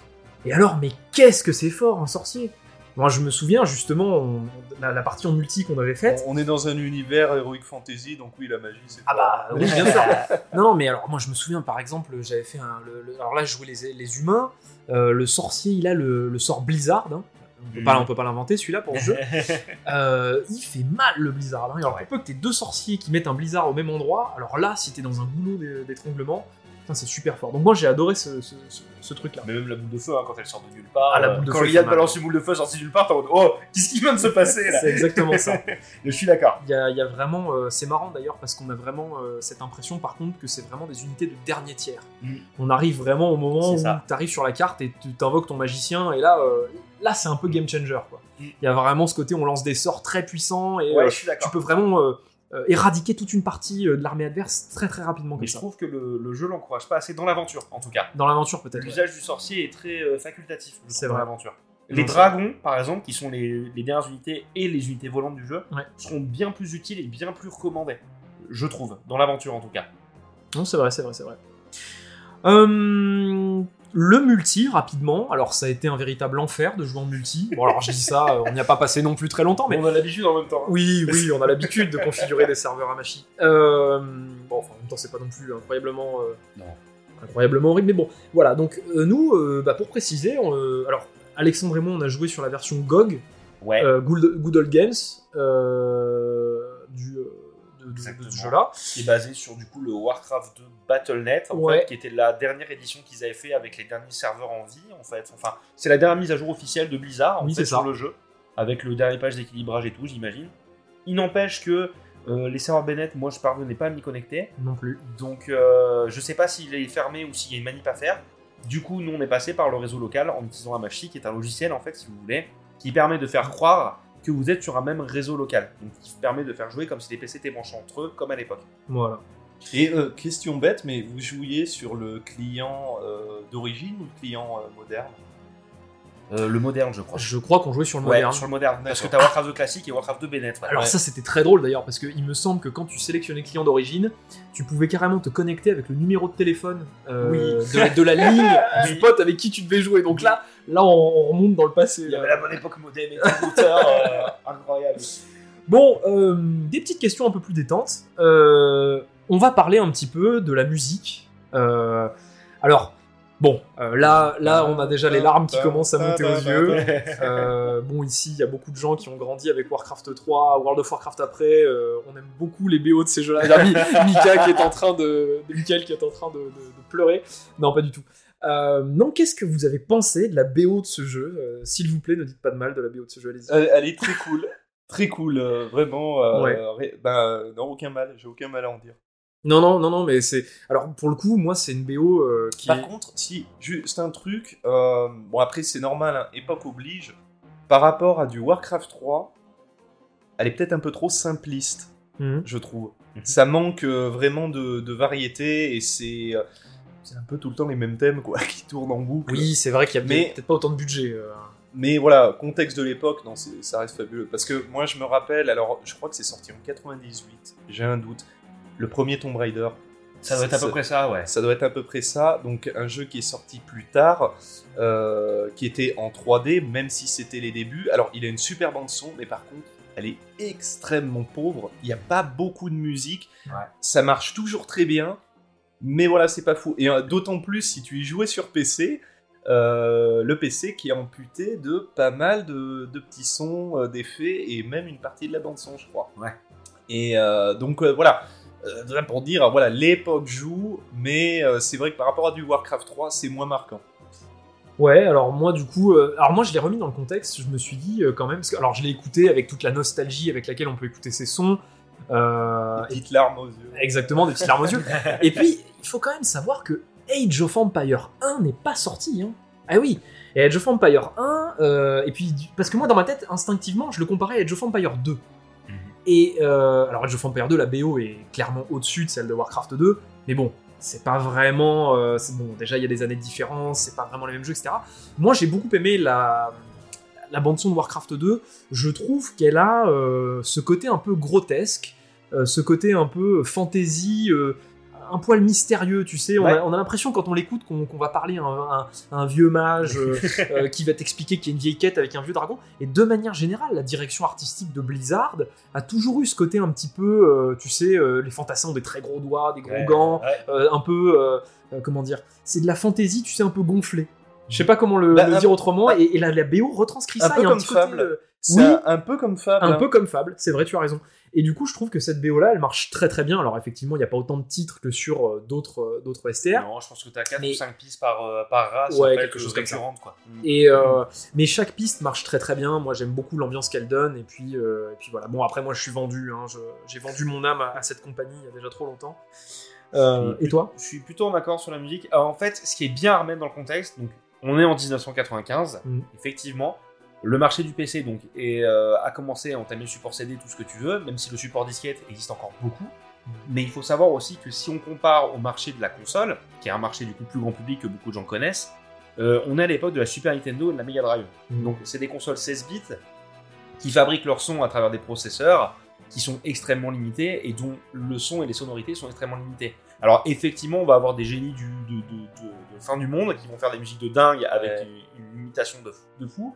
Et alors, mais qu'est-ce que c'est fort, un sorcier? Moi, je me souviens, justement, on- la, la partie en multi qu'on avait faite. On est dans un univers Heroic Fantasy, donc oui, la magie, c'est. Ah bah oui, bien sûr. non, mais alors moi je me souviens par exemple, j'avais fait un. le- le- alors là, je jouais les, les humains. euh, le sorcier, il a le, le sort Blizzard. hein. On peut pas, on peut pas l'inventer celui-là pour le jeu. Euh, il fait mal le Blizzard. hein. Alors Ouais. peu que t'aies deux sorciers qui mettent un Blizzard au même endroit, alors là, si t'es dans un goulot d'é- d'étranglement, c'est super fort. Donc moi j'ai adoré ce, ce- ce- ce truc-là. Mais même la boule de feu, hein, quand elle sort de nulle part. Ah, la euh, boule de quand feu, Liane balance une boule de feu sortie de nulle part, t'es en mode Oh, qu'est-ce qui vient de se passer là C'est exactement ça. Je suis d'accord. Il y a, il y a vraiment, euh, c'est marrant d'ailleurs parce qu'on a vraiment euh, cette impression par contre que c'est vraiment des unités de dernier tiers. Mm. On arrive vraiment au moment où ça. tu arrives sur la carte et tu t'invoques ton magicien et là, euh, là c'est un peu game changer. Mm. Il y a vraiment ce côté on lance des sorts très puissants et Ouais, je suis tu peux vraiment euh, éradiquer toute une partie euh, de l'armée adverse très très rapidement comme je ça. trouve que le, le jeu l'encourage pas assez dans l'aventure, en tout cas. Dans l'aventure peut-être. ouais. L'usage du sorcier est très euh, facultatif C'est dans l'aventure. Les dragons, par exemple, qui sont les, les dernières unités et les unités volantes du jeu, Ouais. seront bien plus utiles et bien plus recommandés. Je trouve, dans l'aventure en tout cas. Non, c'est vrai, c'est vrai, c'est vrai. Euh, le multi, rapidement. Alors, ça a été un véritable enfer de jouer en multi. Bon, alors je dis ça, euh, on n'y a pas passé non plus très longtemps, mais on a l'habitude en même temps. oui, oui, on a l'habitude de configurer des serveurs à machine. Euh, bon, enfin, en même temps, c'est pas non plus incroyablement, euh, Non. incroyablement horrible, mais bon, voilà. Donc, euh, nous, euh, bah, pour préciser, on, euh, alors, Alexandre et moi, on a joué sur la version GOG, Ouais. euh, Good, Good Old Games, euh, de, ce jeu-là. qui est basé sur du coup le Warcraft 2 Battle.net, en Ouais. fait, qui était la dernière édition qu'ils avaient fait avec les derniers serveurs en vie, en fait. Enfin, c'est la dernière mise à jour officielle de Blizzard, en Oui, fait, sur ça. le jeu, avec le dernier page d'équilibrage et tout, j'imagine. Il n'empêche que euh, les serveurs Bennett, moi, je parvenais pas à m'y connecter, Non plus. donc euh, je sais pas s'il est fermé ou s'il y a une manip à faire. Du coup, nous, on est passé par le réseau local en utilisant Amashi, qui est un logiciel, en fait, si vous voulez, qui permet de faire croire que vous êtes sur un même réseau local. Donc, qui permet de faire jouer comme si les PC étaient branchés entre eux, comme à l'époque. Voilà. Et euh, question bête, mais vous jouiez sur le client euh, d'origine ou le client euh, moderne? Euh, le moderne, je crois. Je crois qu'on jouait sur le Ouais, moderne. sur le moderne. Parce que t'as Warcraft 2 classique et Warcraft 2 Bennett. ouais. Alors Ouais. ça c'était très drôle d'ailleurs parce qu'il me semble que quand tu sélectionnais client d'origine, tu pouvais carrément te connecter avec le numéro de téléphone euh, Oui. de, de la ligne du pote avec qui tu devais jouer. Donc là, là on, on remonte dans le passé. il y avait la bonne époque modem et tout, euh, incroyable. Bon, euh, des petites questions un peu plus détentes. Euh, on va parler un petit peu de la musique. Euh, alors, Bon, euh, là, là, on a déjà les larmes qui commencent à monter aux yeux. Euh, bon, ici, il y a beaucoup de gens qui ont grandi avec Warcraft 3, World of Warcraft après. euh, on aime beaucoup les BO de ces jeux-là. Mika qui est en train de, de Michael qui est en train de, de- de pleurer. Non, pas du tout. Euh, non, qu'est-ce que vous avez pensé de la BO de ce jeu? Euh, S'il vous plaît, ne dites pas de mal de la BO de ce jeu, allez-y. Elle, elle est très cool. Très cool, euh, vraiment. euh, Ouais. ré- ben, non, aucun mal, j'ai aucun mal à en dire. Non, non, non, non, mais c'est. Alors, pour le coup, moi, c'est une BO euh, qui. Par contre, si, juste un truc, euh, bon après c'est normal, hein, époque oblige, par rapport à du Warcraft 3, elle est peut-être un peu trop simpliste, Mhm. je trouve. Mhm. Ça manque euh, vraiment de, de variété et c'est euh, c'est un peu tout le temps les mêmes thèmes quoi, qui tournent en boucle. Oui, c'est vrai qu'il y a Mais- peut-être pas autant de budget. euh. Mais voilà, contexte de l'époque, non, ça reste fabuleux. Parce que moi je me rappelle, alors je crois que c'est sorti en 98, j'ai un doute, le premier Tomb Raider. Ça doit être à peu près ça, ouais. Ça doit être à peu près ça. Donc un jeu qui est sorti plus tard, euh, qui était en 3D, même si c'était les débuts. Alors il a une super bande son, mais par contre, elle est extrêmement pauvre. Il n'y a pas beaucoup de musique. Ouais. Ça marche toujours très bien, mais voilà, c'est pas fou. Et euh, d'autant plus si tu y jouais sur PC. euh, le PC qui est amputé de pas mal de, de petits sons, d'effets et même une partie de la bande son, je crois. Ouais. Et donc voilà, euh, pour dire, voilà, l'époque joue, mais euh, c'est vrai que par rapport à du Warcraft 3, c'est moins marquant. Ouais, alors moi du coup, euh, alors moi je l'ai remis dans le contexte, je me suis dit quand même, parce que alors je l'ai écouté avec toute la nostalgie avec laquelle on peut écouter ces sons, Des petites larmes aux yeux. exactement, des petites larmes aux yeux. Et puis, il faut quand même savoir que Age of Empire 1 n'est pas sorti. Hein. Ah oui, et Age of Empire 1, euh, et puis, parce que moi dans ma tête, instinctivement, je le comparais à Age of Empire 2. Et euh, alors Age of Empire 2, la BO est clairement au-dessus de celle de Warcraft 2, mais bon, c'est pas vraiment. euh, bon, déjà il y a des années de différence, c'est pas vraiment les mêmes jeux, etc. Moi j'ai beaucoup aimé la, bande-son de Warcraft 2. Je trouve qu'elle a euh, ce côté un peu grotesque, ce côté un peu fantasy. Un poil mystérieux, tu sais, on Ouais. a, on a l'impression quand on l'écoute qu'on va parler à un, un- un vieux mage euh, euh, qui va t'expliquer qu'il y a une vieille quête avec un vieux dragon. Et de manière générale, la direction artistique de Blizzard a toujours eu ce côté un petit peu, euh, tu sais, euh, les fantassins ont des très gros doigts, des gros Ouais, gants, ouais. un peu, comment dire, c'est de la fantaisie, tu sais, un peu gonflée. Je sais pas comment le, Bah, le dire autrement, et, et la, la BO retranscrit un ça. peu comme un petit Fable. oui, un, un peu comme Fable. un hein. peu comme Fable, c'est vrai, tu as raison. Et du coup, je trouve que cette BO là, elle marche très très bien. Alors effectivement, il n'y a pas autant de titres que sur euh, d'autres euh, d'autres STR. Non, je pense que t'as 4 Mais- ou 5 pistes par, euh, par race, Ouais, en fait, quelque chose comme ça. quoi. Et euh, mais chaque piste marche très très bien. Moi, j'aime beaucoup l'ambiance qu'elle donne. Et puis euh, et puis voilà. Bon après, moi, je suis vendu. hein. Je- J'ai vendu mon âme à, à cette compagnie il y a déjà trop longtemps. Euh, et toi? Je suis plutôt en accord sur la musique. Alors, en fait, ce qui est bien à remettre dans le contexte, donc on est en 1995, Mm. effectivement. Le marché du PC donc est, euh, a commencé à entamer le support CD, tout ce que tu veux, même si le support disquette existe encore beaucoup. Mais il faut savoir aussi que si on compare au marché de la console, qui est un marché du coup plus grand public que beaucoup de gens connaissent, euh, on est à l'époque de la Super Nintendo et de la Mega Drive. Donc c'est des consoles 16 bits qui fabriquent leur son à travers des processeurs qui sont extrêmement limités et dont le son et les sonorités sont extrêmement limités. Alors effectivement, on va avoir des génies du, de, de- de- de fin du monde qui vont faire des musiques de dingue avec Ouais. une, de, de fou.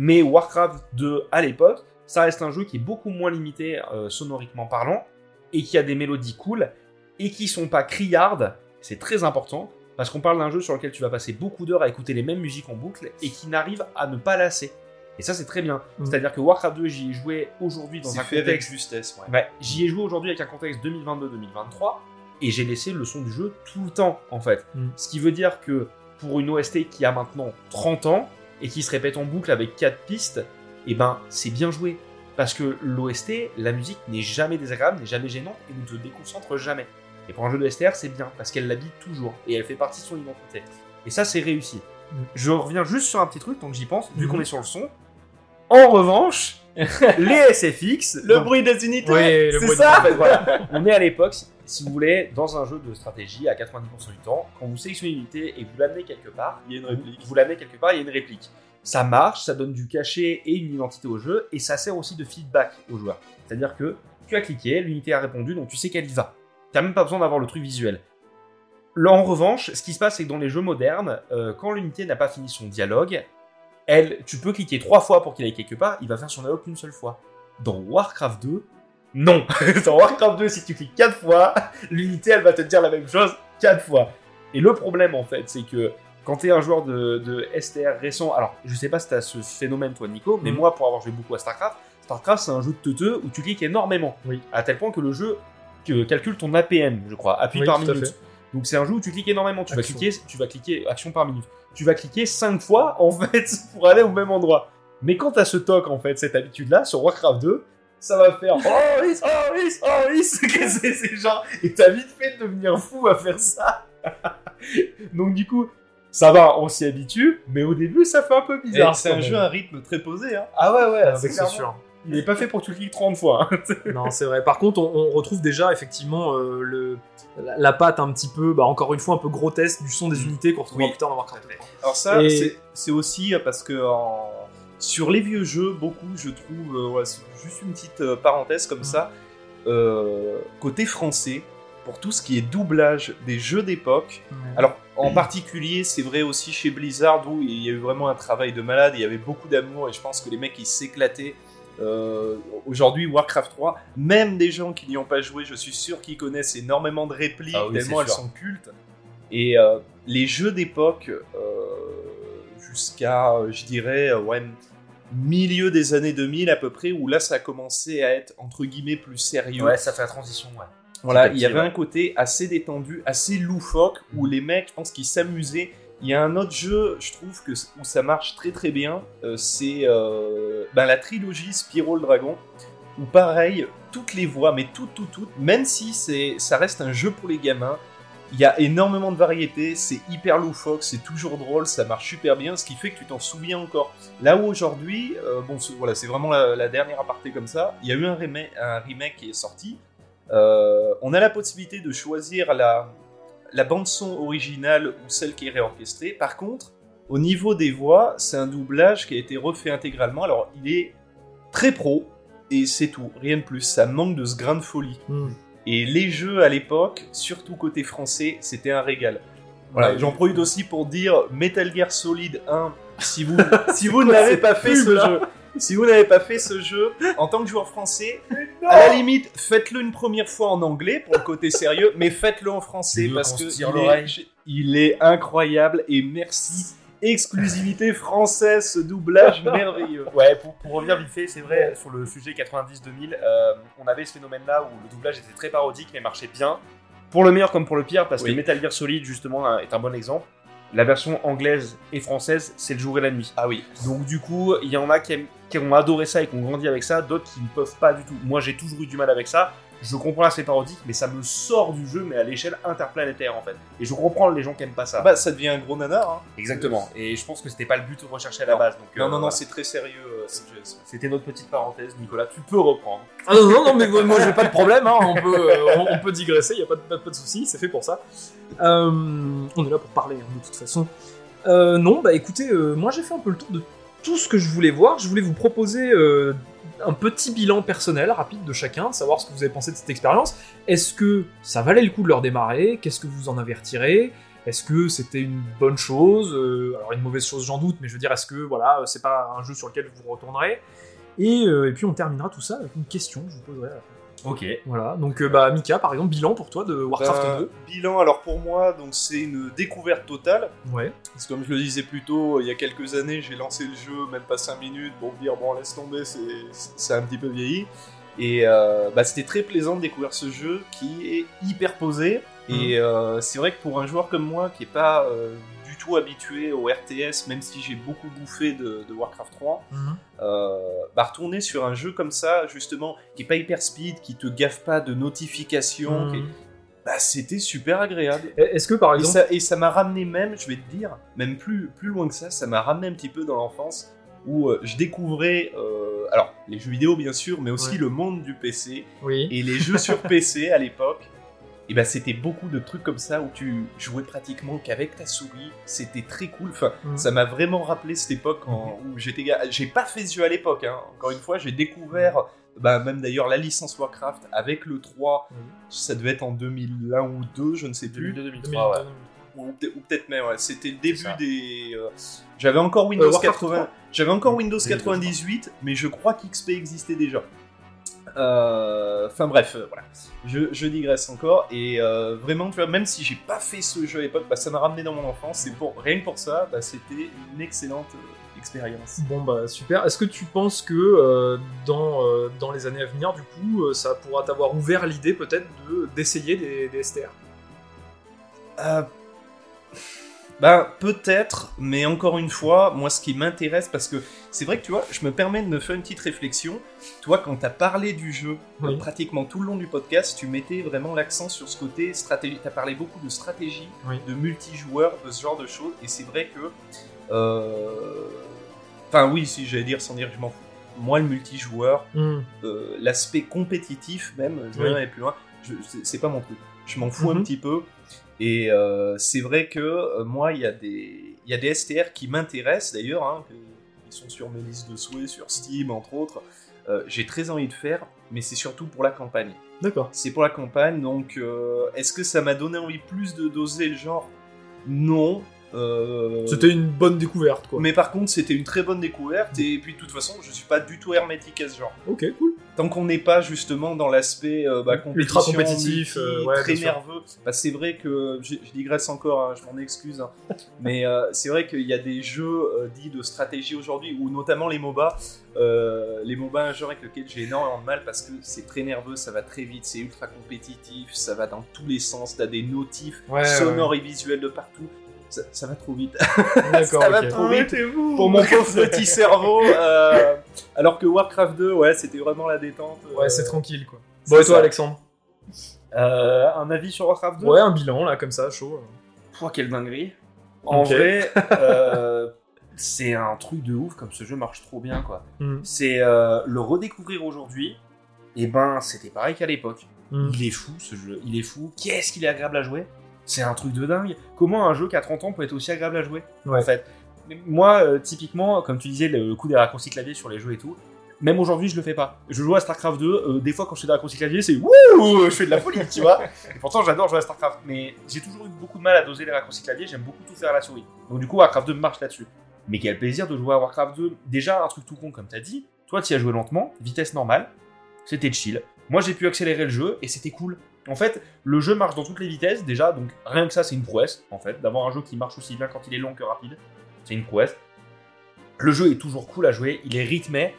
Mais Warcraft 2 à l'époque, ça reste un jeu qui est beaucoup moins limité euh, sonoriquement parlant et qui a des mélodies cool et qui sont pas criardes. C'est très important parce qu'on parle d'un jeu sur lequel tu vas passer beaucoup d'heures à écouter les mêmes musiques en boucle et qui n'arrive à ne pas lasser. Et ça, c'est très bien. Mhm. C'est-à-dire que Warcraft 2, j'y ai joué aujourd'hui dans C'est un fait avec contexte justesse. ouais. Ouais, j'y ai joué aujourd'hui avec un contexte 2022-2023 et j'ai laissé le son du jeu tout le temps en fait. Mm. Ce qui veut dire que pour une OST qui a maintenant 30 ans et qui se répète en boucle avec 4 pistes, et ben c'est bien joué. Parce que l'OST, la musique n'est jamais désagréable, n'est jamais gênante et ne te déconcentre jamais. Et pour un jeu de STR, c'est bien parce qu'elle l'habite toujours et elle fait partie de son identité. Et ça, c'est réussi. Je reviens juste sur un petit truc, tant que j'y pense, vu Mhm. qu'on est sur le son. En revanche, les SFX, Le donc- bruit des unités Oui, C'est ça en fait, voilà. On est à l'époque, si- vous voulez, dans un jeu de stratégie à 90% du temps, quand vous sélectionnez une unité et que vous l'amenez quelque part, Il y a une vous, réplique. vous l'amenez quelque part, il y a une réplique. Ça marche, ça donne du cachet et une identité au jeu, et ça sert aussi de feedback aux joueurs. C'est-à-dire que tu as cliqué, l'unité a répondu, donc tu sais qu'elle y va. T'as même pas besoin d'avoir le truc visuel. Là, en revanche, ce qui se passe, c'est que dans les jeux modernes, euh, quand l'unité n'a pas fini son dialogue, elle, tu peux cliquer trois fois pour qu'il aille quelque part, il va faire son dialogue qu'une seule fois. Dans Warcraft 2, non. Dans Warcraft 2, si tu cliques quatre fois, l'unité, elle va te dire la même chose quatre fois. Et le problème, en fait, c'est que quand t'es un joueur de, de STR récent, alors je sais pas si t'as ce phénomène toi Nico, mais Mhm. moi pour avoir joué beaucoup à StarCraft, StarCraft c'est un jeu de teuteux où tu cliques énormément, Oui. à tel point que le jeu que- calcule ton APM, je crois, appui Oui, par minute. Donc c'est un jeu où tu cliques énormément, tu vas cliquer, tu vas cliquer action par minute. Tu vas cliquer 5 fois en fait pour aller au même endroit. Mais quand t'as ce toc en fait, cette habitude là sur Warcraft 2, ça va faire oh oui, oh oui, oh oui, c'est genre et t'as vite fait de devenir fou à faire ça. Donc du coup, ça va, on s'y habitue, mais au début ça fait un peu bizarre. C'est un jeu à un rythme très posé. Hein. Ah ouais ouais, Ah, c'est sûr. Il est pas fait pour que tu le cliques 30 fois. hein. Non, c'est vrai. Par contre, on, on retrouve déjà effectivement euh, le, la, la patte un petit peu, bah, encore une fois, un peu grotesque du son des unités qu'on retrouvera Oui. plus tard dans Warcraft. Alors ça, Et- c'est aussi parce que en- sur les vieux jeux, beaucoup, je trouve, euh, ouais, juste une petite euh, parenthèse comme ça, euh, côté français, pour tout ce qui est doublage des jeux d'époque, alors en particulier, c'est vrai aussi chez Blizzard où il y a eu vraiment un travail de malade, il y avait beaucoup d'amour et je pense que les mecs ils s'éclataient. Euh, Aujourd'hui, Warcraft 3, même des gens qui n'y ont pas joué, je suis sûr qu'ils connaissent énormément de répliques, Ah oui, tellement elles sûr. sont cultes. Et euh, les jeux d'époque, euh, jusqu'à, je dirais, ouais, milieu des années 2000 à peu près, où là ça a commencé à être entre guillemets plus sérieux. Ouais, ça fait la transition, ouais. Voilà, il y avait un côté assez détendu, assez loufoque, où les mecs, je pense qu'ils s'amusaient. Il y a un autre jeu, je trouve, que, où ça marche très très bien, euh, c'est euh, ben, la trilogie Spyro le Dragon, où pareil, toutes les voix, mais toutes, toutes, toutes, même si ça reste un jeu pour les gamins, il y a énormément de variétés, c'est hyper loufoque, c'est toujours drôle, ça marche super bien, ce qui fait que tu t'en souviens encore. Là où aujourd'hui, euh, bon, voilà, c'est vraiment la, dernière aparté comme ça, il y a eu un remake, qui est sorti, euh, on a la possibilité de choisir la, la bande-son originale ou celle qui est réorchestrée. Par contre, au niveau des voix, c'est un doublage qui a été refait intégralement. Alors, il est très pro, et c'est tout, rien de plus. Ça manque de ce grain de folie. Hmm. Et les jeux à l'époque, surtout côté français, c'était un régal. Voilà, Ouais. j'en profite aussi pour dire Metal Gear Solid 1, si vous, si vous n'avez pas fait ce jeu, si vous n'avez pas fait ce jeu, en tant que joueur français, à la limite, faites-le une première fois en anglais pour le côté sérieux, mais faites-le en français parce que est, il est incroyable et merci. Exclusivité française, ce doublage merveilleux. Ouais, pour, pour revenir vite fait, c'est vrai, sur le sujet 90-2000, euh, on avait ce phénomène-là où le doublage était très parodique mais marchait bien. Pour le meilleur comme pour le pire, parce Oui. que Metal Gear Solid, justement, est un bon exemple. La version anglaise et française, c'est le jour et la nuit. Ah oui. Donc du coup, il y en a qui, aiment- qui ont adoré ça et qui ont grandi avec ça, d'autres qui ne peuvent pas du tout. Moi, j'ai toujours eu du mal avec ça. Je comprends l'aspect parodique, mais ça me sort du jeu, mais à l'échelle interplanétaire en fait. Et je comprends les gens qui aiment pas ça. Ah bah, ça devient un gros nanar. hein. Exactement. Et je pense que c'était pas le but recherché à la Non. base. Donc, Non, euh, non, non, voilà. c'est très sérieux, euh. C'était notre petite parenthèse, Nicolas. Tu peux reprendre. Ah non, non, non, mais moi, j'ai pas de problème, hein, on, peut, euh, on, on peut digresser, il a pas de, pas, pas de souci, c'est fait pour ça. Euh, on est là pour parler, hein, de toute façon. Euh, non, bah écoutez, euh, moi j'ai fait un peu le tour de tout ce que je voulais voir. Je voulais vous proposer euh, un petit bilan personnel rapide de chacun, savoir ce que vous avez pensé de cette expérience. Est-ce que ça valait le coup de leur démarrer? Qu'est-ce que vous en avez retiré? Est-ce que c'était une bonne chose? Euh, Alors une mauvaise chose, j'en doute, mais je veux dire, est-ce que voilà, c'est pas un jeu sur lequel vous retournerez? Et, euh, et puis on terminera tout ça avec une question que je vous poserai à la fin. Ok. Voilà, donc euh, bah Mika par exemple, bilan pour toi de Warcraft Ben, 2 bilan, alors pour moi, donc c'est une découverte totale. Ouais. Parce que comme je le disais plus tôt, il y a quelques années, j'ai lancé le jeu, même pas 5 minutes, pour me dire, bon, laisse tomber, c'est c'est un petit peu vieilli. Et euh, bah, c'était très plaisant de découvrir ce jeu qui est hyper posé. Et euh, c'est vrai que pour un joueur comme moi, qui est pas euh, tout habitué au RTS, même si j'ai beaucoup bouffé de, de Warcraft 3, euh, bah, retourner sur un jeu comme ça, justement, qui est pas hyper speed, qui te gaffe pas de notifications, Mhm. qui est- bah, c'était super agréable. Est-ce que par Et exemple, ça, et ça m'a ramené même, je vais te dire, même plus, plus loin que ça, ça m'a ramené un petit peu dans l'enfance où euh, je découvrais, euh, alors les jeux vidéo bien sûr, mais aussi Ouais. le monde du PC oui, et les jeux sur PC à l'époque. Et ben c'était beaucoup de trucs comme ça où tu jouais pratiquement qu'avec ta souris, c'était très cool. Enfin, Mhm. ça m'a vraiment rappelé cette époque en- où j'étais. J'ai pas fait ce jeu à l'époque, hein. encore une fois, j'ai découvert, bah, même d'ailleurs la licence Warcraft avec le 3, Mhm. ça devait être en 2001 ou 2, je ne sais plus 2002-2003, ouais. ou peut- ou peut-être même, ouais. c'était le début des. euh, J'avais encore Windows Euh, Warcraft 80, 3. j'avais encore Windows 2002, 98, mais je crois qu'XP existait déjà. Euh, Enfin bref, euh, voilà. Je, je digresse encore. Et euh, vraiment, tu vois, même si j'ai pas fait ce jeu à l'époque, bah, ça m'a ramené dans mon enfance. Et pour, rien que pour ça, bah, c'était une excellente expérience. Bon bah super. Est-ce que tu penses que euh, dans, euh, dans les années à venir, du coup, euh, ça pourra t'avoir ouvert l'idée peut-être de d'essayer des, des STR Euh, Ben, peut-être, mais encore une fois, moi, ce qui m'intéresse, parce que c'est vrai que tu vois, je me permets de me faire une petite réflexion. Toi, quand t'as parlé du jeu, Oui. pratiquement tout le long du podcast, tu mettais vraiment l'accent sur ce côté stratégie. T'as parlé beaucoup de stratégie, Oui. de multijoueur, de ce genre de choses, et c'est vrai que. euh, Enfin, oui, si j'allais dire sans dire, je m'en fous. Moi, le multijoueur, Hmm. euh, l'aspect compétitif même, je vais Oui. aller plus loin, c'est pas mon truc. Je m'en fous un Mhm. petit peu. Et euh, c'est vrai que euh, moi, il y, a des- y a des STR qui m'intéressent d'ailleurs, hein, qui sont sur mes listes de souhaits, sur Steam entre autres. Euh, J'ai très envie de faire, mais c'est surtout pour la campagne. D'accord. C'est pour la campagne, donc est-ce que ça m'a donné envie plus de doser le genre? Non. Euh, C'était une bonne découverte quoi. Mais par contre, c'était une très bonne découverte, et puis de toute façon, je suis pas du tout hermétique à ce genre. Ok, cool. Tant qu'on n'est pas justement dans l'aspect euh, bah, Ultra compétitif, multi, euh, ouais, très nerveux, bah, c'est vrai que je, je digresse encore, hein, je m'en excuse, hein. mais euh, c'est vrai qu'il y a des jeux dits de stratégie aujourd'hui, ou notamment les MOBA, les MOBA, un genre avec lequel j'ai énormément de mal parce que c'est très nerveux, ça va très vite, c'est ultra compétitif, ça va dans tous les sens, t'as des notifs Ouais, sonores et visuels de partout. Ça, ça va trop vite. D'accord. ça va ok. trop vite pour mon pauvre petit cerveau. euh, alors que Warcraft 2, ouais, c'était vraiment la détente. euh, Ouais, c'est tranquille quoi. Bon et toi ça. Alexandre Euh, un avis sur Warcraft 2 Ouais, un bilan là comme ça, chaud. Pouah, quelle dinguerie. En vrai, euh, c'est un truc de ouf comme ce jeu marche trop bien quoi. Hmm. C'est euh, le redécouvrir aujourd'hui. Et ben, c'était pareil qu'à l'époque. Hmm. Il est fou ce jeu, il est fou. Qu'est-ce qu'il est agréable à jouer? C'est un truc de dingue. Comment un jeu qui a 30 ans peut être aussi agréable à jouer Ouais. En fait, moi, euh, typiquement, comme tu disais, le coup des raccourcis clavier sur les jeux et tout, même aujourd'hui, je le fais pas. Je joue à StarCraft 2, euh, des fois quand je fais des raccourcis clavier, c'est wouh, je fais de la folie, tu vois. Et pourtant, j'adore jouer à StarCraft, mais j'ai toujours eu beaucoup de mal à doser les raccourcis clavier, j'aime beaucoup tout faire à la souris. Donc du coup, Warcraft 2 marche là-dessus. Mais quel plaisir de jouer à Warcraft 2. Déjà, un truc tout con, comme t'as dit, toi, tu as joué lentement, vitesse normale, c'était chill. Moi, j'ai pu accélérer le jeu et c'était cool. En fait, le jeu marche dans toutes les vitesses déjà, donc rien que ça, c'est une prouesse, en fait, d'avoir un jeu qui marche aussi bien quand il est long que rapide. C'est une prouesse. Le jeu est toujours cool à jouer, il est rythmé.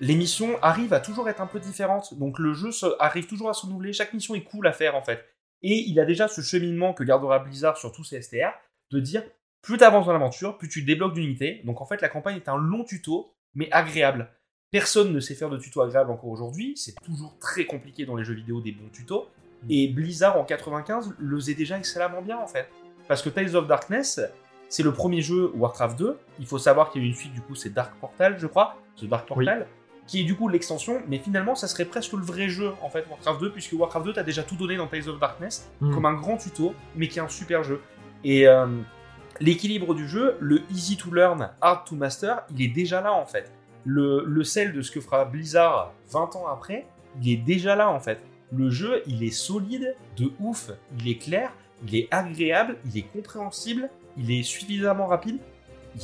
Les missions arrivent à toujours être un peu différentes, donc le jeu arrive toujours à se renouveler. Chaque mission est cool à faire en fait. Et il a déjà ce cheminement que gardera Blizzard sur tous ses STR, de dire plus tu avances dans l'aventure, plus tu débloques d'unités. Donc en fait, la campagne est un long tuto, mais agréable. Personne ne sait faire de tuto agréable encore aujourd'hui. C'est toujours très compliqué dans les jeux vidéo des bons tutos. Et Blizzard en 95 le faisait déjà excellemment bien en fait. Parce que Tales of Darkness, c'est le premier jeu Warcraft 2. Il faut savoir qu'il y a une suite, du coup, c'est Dark Portal, je crois. The Dark Portal. Qui est du coup l'extension, mais finalement, ça serait presque le vrai jeu en fait, Warcraft 2, puisque Warcraft 2, t'as déjà tout donné dans Tales of Darkness Hmm. comme un grand tuto, mais qui est un super jeu. Et euh, l'équilibre du jeu, le easy to learn, hard to master, il est déjà là en fait. Le, le sel de ce que fera Blizzard 20 ans après, il est déjà là en fait. Le jeu, il est solide, de ouf, il est clair, il est agréable, il est compréhensible, il est suffisamment rapide.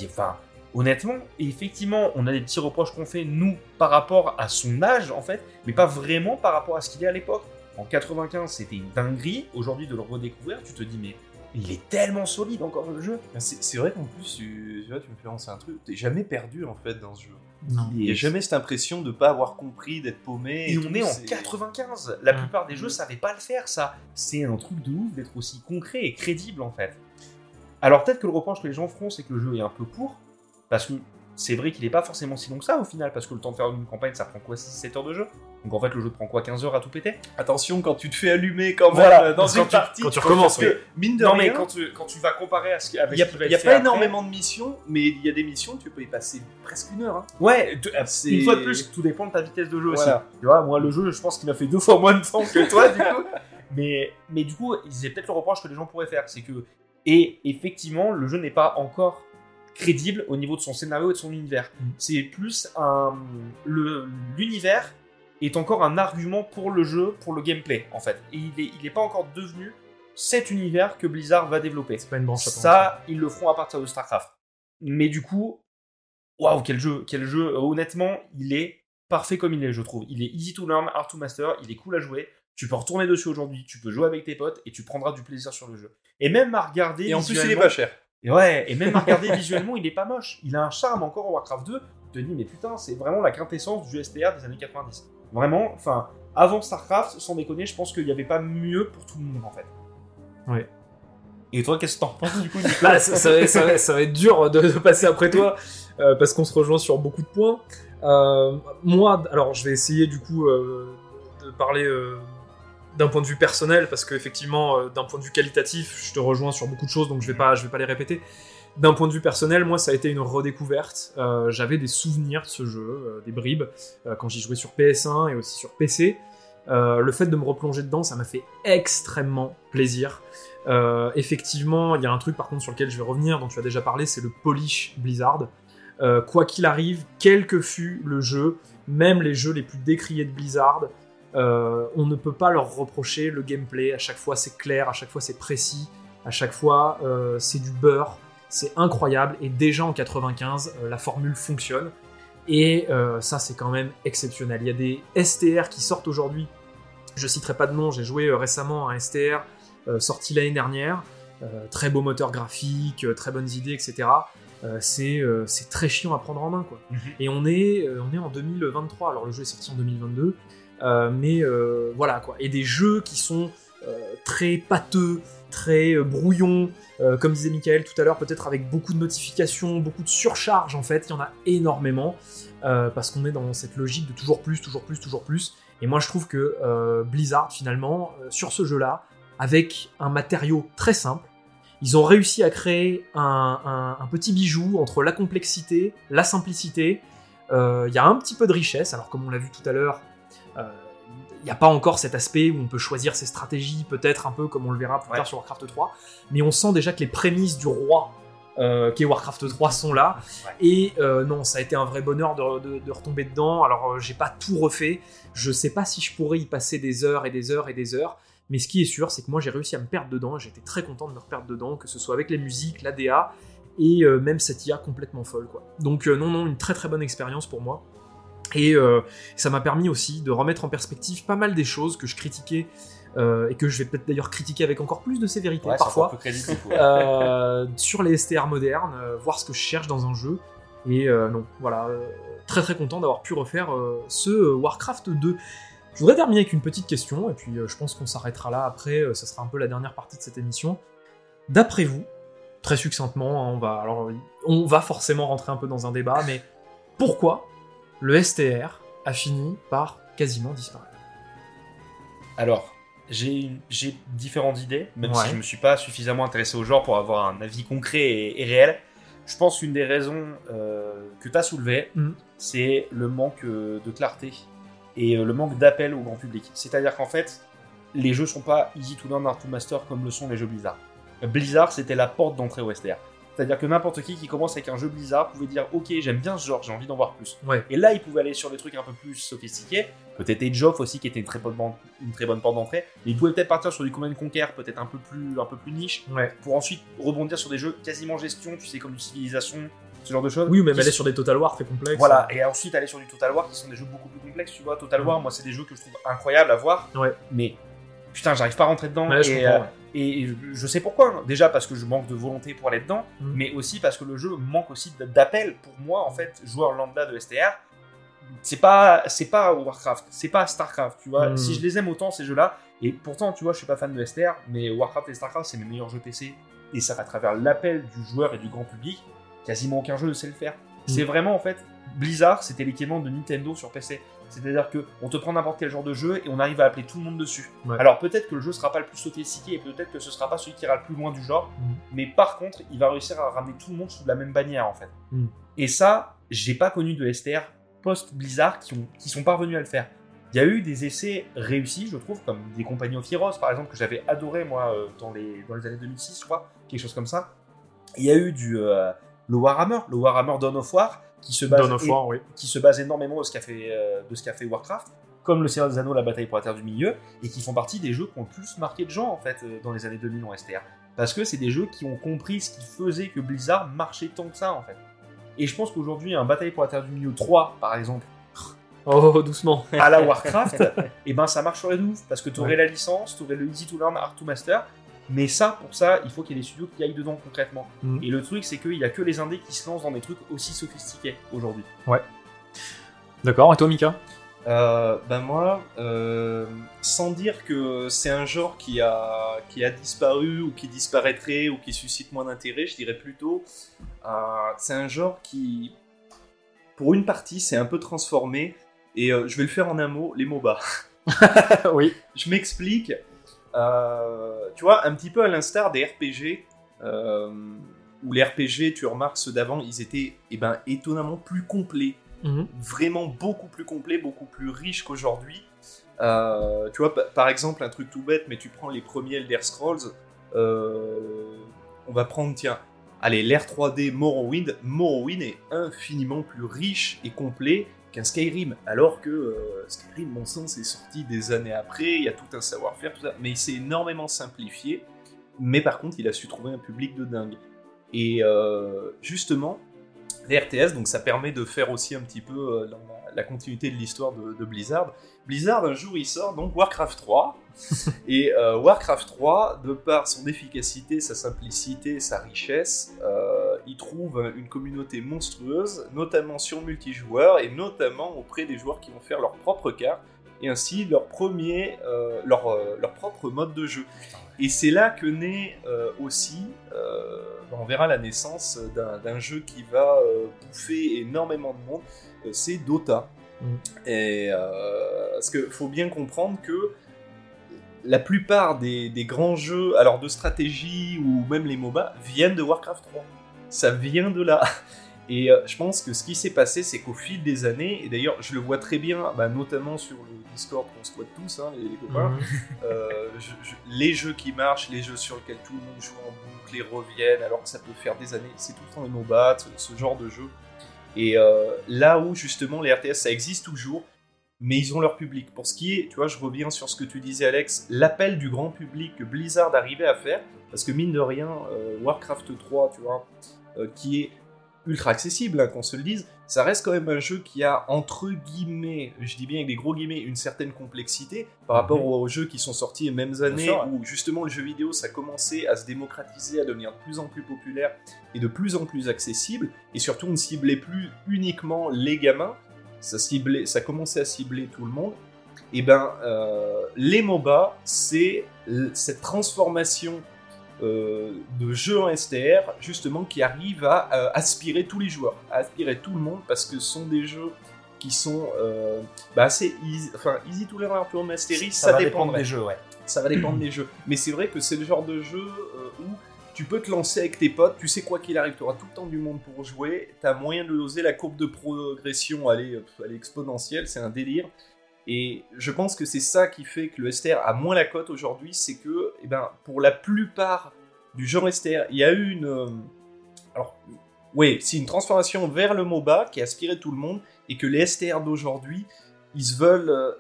Enfin, honnêtement, effectivement, on a des petits reproches qu'on fait, nous, par rapport à son âge, en fait, mais pas vraiment par rapport à ce qu'il est à l'époque. En 95, c'était une dinguerie. Aujourd'hui, de le redécouvrir, tu te dis, mais il est tellement solide encore le jeu. Ben, C'est vrai qu'en plus, tu, tu vois, tu me fais à un truc, t'es jamais perdu en fait dans ce jeu. Non. Il n'y a jamais cette impression de pas avoir compris, d'être paumé. Et on tout, est en c'est- 95. La plupart des jeux savaient pas le faire, ça. C'est un truc de ouf d'être aussi concret et crédible, en fait. Alors peut-être que le reproche que les gens feront, c'est que le jeu est un peu court, parce que c'est vrai qu'il est pas forcément si long que ça, au final, parce que le temps de faire une campagne, ça prend quoi 6-7 heures de jeu? Donc en fait, le jeu prend quoi 15 heures à tout péter? Attention quand tu te fais allumer quand même Voilà, dans quand une tu- partie. quand tu recommences, mine de Non, rien, mais quand tu, quand tu vas comparer à ce qui- avec il n'y a, ce qui va il y a pas après- énormément de missions, mais il y a des missions, tu peux y passer presque une heure. hein. Ouais, une fois de plus, tout dépend de ta vitesse de jeu aussi. Tu vois, moi, le jeu, je pense qu'il m'a fait deux fois moins de temps que toi, du coup. Mais, mais du coup, c'est peut-être le reproche que les gens pourraient faire. C'est que, et effectivement, le jeu n'est pas encore crédible au niveau de son scénario et de son univers. Mm. C'est plus un. L'univers est encore un argument pour le jeu, pour le gameplay, en fait. Et il n'est il est pas encore devenu cet univers que Blizzard va développer. C'est pas une branche à part. Ça, ils le feront à partir de StarCraft. Mais du coup, waouh, quel jeu, quel jeu. Honnêtement, il est parfait comme il est, je trouve. Il est easy to learn, hard to master, il est cool à jouer. Tu peux retourner dessus aujourd'hui, tu peux jouer avec tes potes et tu prendras du plaisir sur le jeu. Et même à regarder. Et en plus, il est pas cher. Et ouais, et même à regarder visuellement, il est pas moche. Il a un charme encore en Warcraft 2. Tu te dis, mais putain, c'est vraiment la quintessence du STR des années 90. Vraiment, enfin, avant StarCraft, sans déconner, je pense qu'il n'y avait pas mieux pour tout le monde en fait. Ouais. Et toi, qu'est-ce que t'en penses du coup Là, ça, ça va, ça va- ça va être dur de, de passer après toi euh, parce qu'on se rejoint sur beaucoup de points. Euh, moi, alors je vais essayer du coup euh, de parler d'un point de vue personnel parce qu'effectivement, d'un point de vue qualitatif, je te rejoins sur beaucoup de choses donc je vais pas, je vais pas les répéter. D'un point de vue personnel, moi, ça a été une redécouverte. Euh, J'avais des souvenirs de ce jeu, euh, des bribes, euh, quand j'y jouais sur PS1 et aussi sur PC. Le fait de me replonger dedans, ça m'a fait extrêmement plaisir. Effectivement, il y a un truc par contre sur lequel je vais revenir, dont tu as déjà parlé, c'est le polish Blizzard. Quoi qu'il arrive, quel que fût le jeu, même les jeux les plus décriés de Blizzard, on ne peut pas leur reprocher le gameplay. À chaque fois, c'est clair, à chaque fois, c'est précis, à chaque fois, c'est du beurre, c'est incroyable. Et déjà en 95, euh, la formule fonctionne. Et euh, ça, c'est quand même exceptionnel. Il y a des STR qui sortent aujourd'hui. Je citerai pas de nom, j'ai joué euh, récemment à un STR euh, sorti l'année dernière. Euh, très beau moteur graphique, très bonnes idées, etc. C'est très chiant à prendre en main, quoi. Mhm. Et on est, on est en 2023, alors le jeu est sorti en 2022, euh, mais voilà, quoi. Et des jeux qui sont très pâteux, très euh, brouillons, euh, comme disait Michael tout à l'heure, peut-être avec beaucoup de notifications, beaucoup de surcharge, en fait, il y en a énormément, euh, parce qu'on est dans cette logique de toujours plus, toujours plus, toujours plus. Et moi, je trouve que Blizzard, finalement, sur ce jeu-là, avec un matériau très simple, ils ont réussi à créer un, petit bijou entre la complexité, la simplicité. Il y a un petit peu de richesse, alors comme on l'a vu tout à l'heure, il n'y a pas encore cet aspect où on peut choisir ses stratégies, peut-être un peu comme on le verra plus Ouais. tard sur Warcraft 3, mais on sent déjà que les prémices du roi euh, qui est Warcraft 3 sont là. Ouais. Et euh, non, ça a été un vrai bonheur de, de- de retomber dedans. Alors, euh, j'ai pas tout refait. Je sais pas si je pourrais y passer des heures et des heures et des heures. Mais ce qui est sûr, c'est que moi j'ai réussi à me perdre dedans. J'étais très content de me reperdre dedans, que ce soit avec les musiques, la DA et même cette IA complètement folle. Quoi. Donc, non, non, une très très bonne expérience pour moi. Et euh, ça m'a permis aussi de remettre en perspective pas mal des choses que je critiquais euh, et que je vais peut-être d'ailleurs critiquer avec encore plus de sévérité Ouais, parfois euh, sur les STR modernes, voir ce que je cherche dans un jeu. Et non, voilà, très très content d'avoir pu refaire ce Warcraft 2. Je voudrais terminer avec une petite question, et puis je pense qu'on s'arrêtera là après, ça sera un peu la dernière partie de cette émission. D'après vous, très succinctement, hein, on va, alors, on va forcément rentrer un peu dans un débat, mais pourquoi le STR a fini par quasiment disparaître Alors, j'ai différentes idées, même Ouais. si je me suis pas suffisamment intéressé au genre pour avoir un avis concret et, et réel. Je pense qu'une des raisons euh, que tu as soulevées, Mhm. c'est le manque euh, de clarté et euh, le manque d'appel au grand public. C'est-à-dire qu'en fait, les jeux sont pas easy to learn, hard to master comme le sont les jeux Blizzard. Blizzard, c'était la porte d'entrée au STR. C'est-à-dire que n'importe qui qui commence avec un jeu Blizzard pouvait dire Ok, j'aime bien ce genre, j'ai envie d'en voir plus. Ouais. Et là, il pouvait aller sur des trucs un peu plus sophistiqués. Peut-être Age of aussi, qui était une très bonne, ban- une très bonne porte d'entrée. Mais il pouvait peut-être partir sur du Command Conquer, peut-être un peu plus, un peu plus niche, Ouais. pour ensuite rebondir sur des jeux quasiment gestion, tu sais, comme du Civilisation, ce genre de choses. Oui, ou même aller sont- sur des Total War très complexes. Voilà, et ensuite aller sur du Total War, qui sont des jeux beaucoup plus complexes, tu vois. Total War, moi, c'est des jeux que je trouve incroyables à voir. Ouais. Mais putain, j'arrive pas à rentrer dedans. Ouais, et, euh, et je- sais pourquoi. hein. Déjà parce que je manque de volonté pour aller dedans, Mm. mais aussi parce que le jeu manque aussi d'appel. Pour moi, en fait, joueur lambda de STR, c'est pas, c'est pas Warcraft, c'est pas Starcraft, tu vois. Mm. Si je les aime autant ces jeux-là, et pourtant, tu vois, je suis pas fan de STR, mais Warcraft et Starcraft, c'est mes meilleurs jeux PC, et ça à travers l'appel du joueur et du grand public, quasiment aucun jeu ne sait le faire. C'est vraiment en fait Blizzard, c'était l'équivalent de Nintendo sur PC. C'est-à-dire que on te prend n'importe quel genre de jeu et on arrive à appeler tout le monde dessus. Ouais. Alors peut-être que le jeu sera pas le plus sophistiqué et peut-être que ce sera pas celui qui ira le plus loin du genre, Mm. mais par contre, il va réussir à ramener tout le monde sous la même bannière en fait. Mm. Et ça, j'ai pas connu de STR post Blizzard qui, ont, qui sont parvenus à le faire. Il y a eu des essais réussis, je trouve, comme des compagnies of Heroes par exemple que j'avais adoré moi euh, dans les dans les années 2006, je crois, quelque chose comme ça. Il y a eu du euh, le Warhammer, le Warhammer Dawn of War qui se base Dawn of War, oui. qui se base énormément de ce qu'a fait, euh, de ce qu'a fait Warcraft, comme le Seigneur des Anneaux, la bataille pour la Terre du Milieu, et qui font partie des jeux qui ont le plus marqué de gens en fait euh, dans les années 2000 en STR. Parce que c'est des jeux qui ont compris ce qui faisait que Blizzard marchait tant que ça en fait. Et je pense qu'aujourd'hui, un Bataille pour la Terre du Milieu 3, par exemple, Oh, doucement. à la Warcraft, et ben ça marcherait de ouf parce que tu aurais la licence, tu aurais le easy to learn, hard to master. Mais ça, pour ça, il faut qu'il y ait des studios qui aillent dedans concrètement. Mm. Et le truc, c'est qu'il y a que les indés qui se lancent dans des trucs aussi sophistiqués aujourd'hui. D'accord, et toi, Mika? Euh, ben moi, euh, sans dire que c'est un genre qui a, qui a disparu ou qui disparaîtrait ou qui suscite moins d'intérêt, je dirais plutôt, euh, c'est un genre qui, pour une partie, s'est un peu transformé. Et euh, je vais le faire en un mot, les MOBA. Oui. Je m'explique. Euh, tu vois, un petit peu à l'instar des RPG, euh, où les RPG, tu remarques ceux d'avant, ils étaient eh ben, étonnamment plus complets Mhm. vraiment beaucoup plus complet, beaucoup plus riche qu'aujourd'hui. Euh, tu vois, pa- par exemple, un truc tout bête, mais tu prends les premiers Elder Scrolls, euh, on va prendre, tiens, allez, l'ère 3D Morrowind. Morrowind est infiniment plus riche et complet qu'un Skyrim, alors que euh, Skyrim, mon sens, est sorti des années après, il y a tout un savoir-faire, tout ça, mais il s'est énormément simplifié, mais par contre, il a su trouver un public de dingue. Et euh, justement, les RTS, donc ça permet de faire aussi un petit peu euh, dans la, la continuité de l'histoire de, de Blizzard. Blizzard, un jour, il sort donc Warcraft 3. et Warcraft 3, de par son efficacité, sa simplicité, sa richesse, il trouve une communauté monstrueuse, notamment sur multijoueur et notamment auprès des joueurs qui vont faire leur propre carte et ainsi leur premier, euh, leur, euh, leur propre mode de jeu. Et c'est là que naît euh, aussi, euh, on verra la naissance d'un jeu qui va euh, bouffer énormément de monde, euh, c'est Dota. Mm. Et euh, parce que faut bien comprendre que la plupart des, des grands jeux, alors de stratégie ou même les MOBA, viennent de Warcraft 3. Ça vient de là. Et euh, je pense que ce qui s'est passé, c'est qu'au fil des années, et d'ailleurs je le vois très bien, bah, notamment sur le Discord qu'on squatte tous, hein, les, les copains, Mhm. euh, je- je- les jeux qui marchent, les jeux sur lesquels tout le monde joue en boucle et reviennent, alors que ça peut faire des années, c'est tout le temps les MOBA, ce, ce genre de jeu. Et euh, là où justement les RTS, ça existe toujours, mais ils ont leur public. Pour ce qui est, tu vois, je reviens sur ce que tu disais Alex, l'appel du grand public que Blizzard arrivait à faire, parce que mine de rien, euh, Warcraft 3, tu vois, qui est ultra accessible, hein, qu'on se le dise, ça reste quand même un jeu qui a, entre guillemets, je dis bien avec des gros guillemets, une certaine complexité par rapport Mhm. aux jeux qui sont sortis les mêmes années, sûr, où justement le jeu vidéo, ça commençait à se démocratiser, à devenir de plus en plus populaire et de plus en plus accessible, et surtout on ne ciblait plus uniquement les gamins, ça, ciblait, ça commençait à cibler tout le monde, et ben euh, les MOBA, c'est cette transformation euh, de jeux en STR, justement, qui arrive à euh, aspirer tous les joueurs, à aspirer tout le monde, parce que ce sont des jeux qui sont euh, bah, assez easy, enfin, easy to learn, un peu en mastery, ça, va dépend dépendre des jeux, ouais. ça va dépendre des jeux. Mais c'est vrai que c'est le genre de jeu euh, où tu peux te lancer avec tes potes, tu sais quoi qu'il arrive, tu auras tout le temps du monde pour jouer, tu as moyen de doser la courbe de progression, elle est, euh, elle est exponentielle, c'est un délire. Et je pense que c'est ça qui fait que le STR a moins la cote aujourd'hui, c'est que eh ben, pour la plupart du genre STR, il y a eu une... euh, alors, oui, c'est une transformation vers le MOBA qui a aspiré tout le monde, et que les STR d'aujourd'hui, ils se veulent... euh,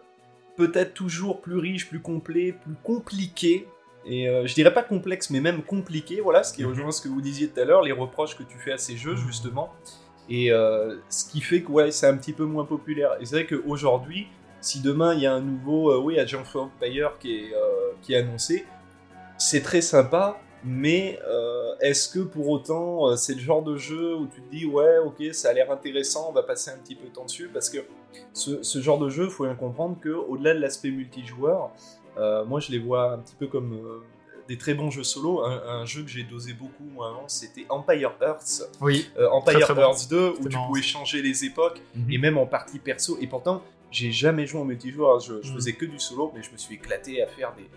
peut-être toujours plus riche, plus complet, plus compliqué. Et euh, je dirais pas complexe, mais même compliqué, voilà, ce qui Mhm. rejoint ce que vous disiez tout à l'heure, les reproches que tu fais à ces jeux, justement. Et euh, ce qui fait que ouais, c'est un petit peu moins populaire. Et c'est vrai qu'aujourd'hui, si demain il y a un nouveau euh, oui, Agent of Empire qui est, euh, qui est annoncé, c'est très sympa, mais euh, est-ce que pour autant euh, c'est le genre de jeu où tu te dis ouais, ok, ça a l'air intéressant, on va passer un petit peu de temps dessus? Parce que ce, ce genre de jeu, faut bien comprendre que au-delà de l'aspect multijoueur, moi je les vois un petit peu comme des très bons jeux solo. Un, un jeu que j'ai dosé beaucoup moi avant, c'était Empire Earths. Oui. Euh, Empire Très, très bon. Earths 2 où tu marrant, pouvais changer les époques Mhm. et même en partie perso. Et pourtant, j'ai jamais joué en multijoueur. hein. Je, je Mhm. faisais que du solo, mais je me suis éclaté à faire des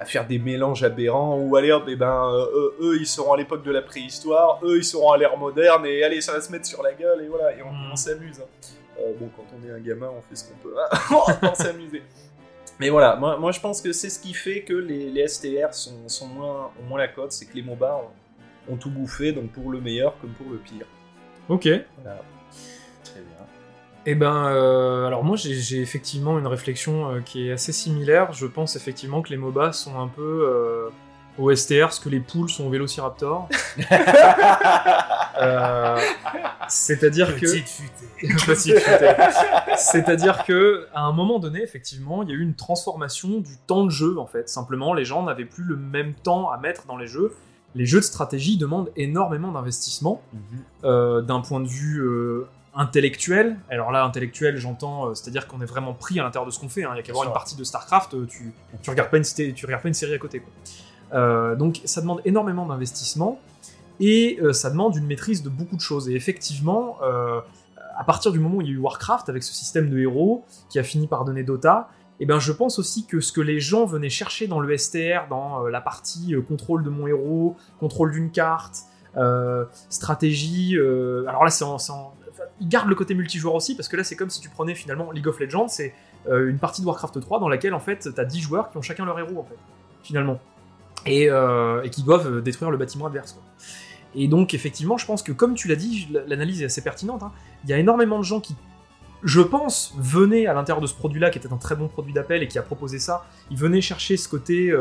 à faire des mélanges aberrants où allez hop et ben euh, eux, ils seront à l'époque de la préhistoire eux ils seront à l'ère moderne et allez ça va se mettre sur la gueule et voilà et on, on s'amuse hein. Euh, bon quand on est un gamin on fait ce qu'on peut hein. on s'amuser mais voilà moi, moi je pense que c'est ce qui fait que les, les STR sont, sont moins, ont moins la cote c'est que les MOBA ont, ont tout bouffé donc pour le meilleur comme pour le pire Ok. voilà. Eh ben, euh, alors moi j'ai effectivement une réflexion euh, qui est assez similaire. Je pense effectivement que les MOBA sont un peu, euh, au STR ce que les poules sont au Vélociraptor. Euh, C'est-à-dire que. Petite futée. C'est-à-dire que à un moment donné, effectivement, il y a eu une transformation du temps de jeu en fait. Simplement, les gens n'avaient plus le même temps à mettre dans les jeux. Les jeux de stratégie demandent énormément d'investissement Mhm. euh, d'un point de vue euh, intellectuel. Alors là, intellectuel, j'entends, euh, c'est-à-dire qu'on est vraiment pris à l'intérieur de ce qu'on fait. hein. Il y a qu'à voir une partie de Starcraft, euh, tu, tu regardes pas une, tu regardes pas une série à côté. Quoi. Euh, donc ça demande énormément d'investissement et ça demande une maîtrise de beaucoup de choses. Et effectivement, à partir du moment où il y a eu Warcraft avec ce système de héros qui a fini par donner Dota, et ben je pense aussi que ce que les gens venaient chercher dans le STR, dans euh, la partie euh, contrôle de mon héros, contrôle d'une carte, euh, stratégie. alors là, c'est en, ils gardent le côté multijoueur aussi parce que là, c'est comme si tu prenais finalement League of Legends, c'est euh, une partie de Warcraft 3 dans laquelle en fait t'as 10 joueurs qui ont chacun leur héros en fait, finalement, et, euh, qui doivent euh, détruire le bâtiment adverse. Et donc effectivement, je pense que comme tu l'as dit, l'analyse est assez pertinente. hein. Il y a énormément de gens qui, je pense, venaient à l'intérieur de ce produit-là, qui était un très bon produit d'appel et qui a proposé ça. Ils venaient chercher ce côté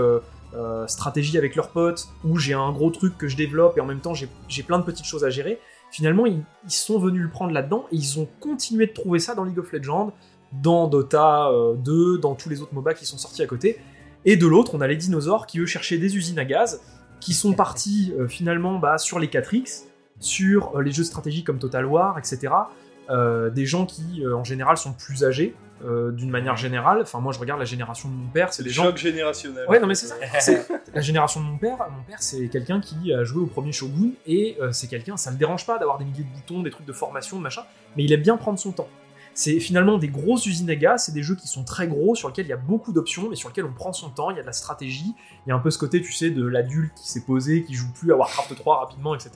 stratégie avec leurs potes, où j'ai un gros truc que je développe et en même temps j'ai plein de petites choses à gérer. Finalement, ils, sont venus le prendre là-dedans et ils ont continué de trouver ça dans League of Legends, dans Dota euh, 2, dans tous les autres MOBA qui sont sortis à côté. Et de l'autre, on a les dinosaures qui eux cherchaient des usines à gaz, qui sont partis euh, finalement bah, sur les 4X, sur euh, les jeux de stratégie comme Total War, etc. Euh, des gens qui euh, en général sont plus âgés, euh, d'une manière générale. Enfin, moi je regarde la génération de mon père, c'est des gens chocs générationnels. Ouais, non, mais c'est ça. C'est la génération de mon père. Mon père, c'est quelqu'un qui a joué au premier Shogun et euh, c'est quelqu'un, ça le dérange pas d'avoir des milliers de boutons, des trucs de formation, de machin, mais il aime bien prendre son temps. C'est finalement des grosses usines à gaz, c'est des jeux qui sont très gros, sur lesquels il y a beaucoup d'options, mais sur lesquels on prend son temps, il y a de la stratégie, il y a un peu ce côté, tu sais, de l'adulte qui s'est posé, qui joue plus à Warcraft 3 rapidement, etc.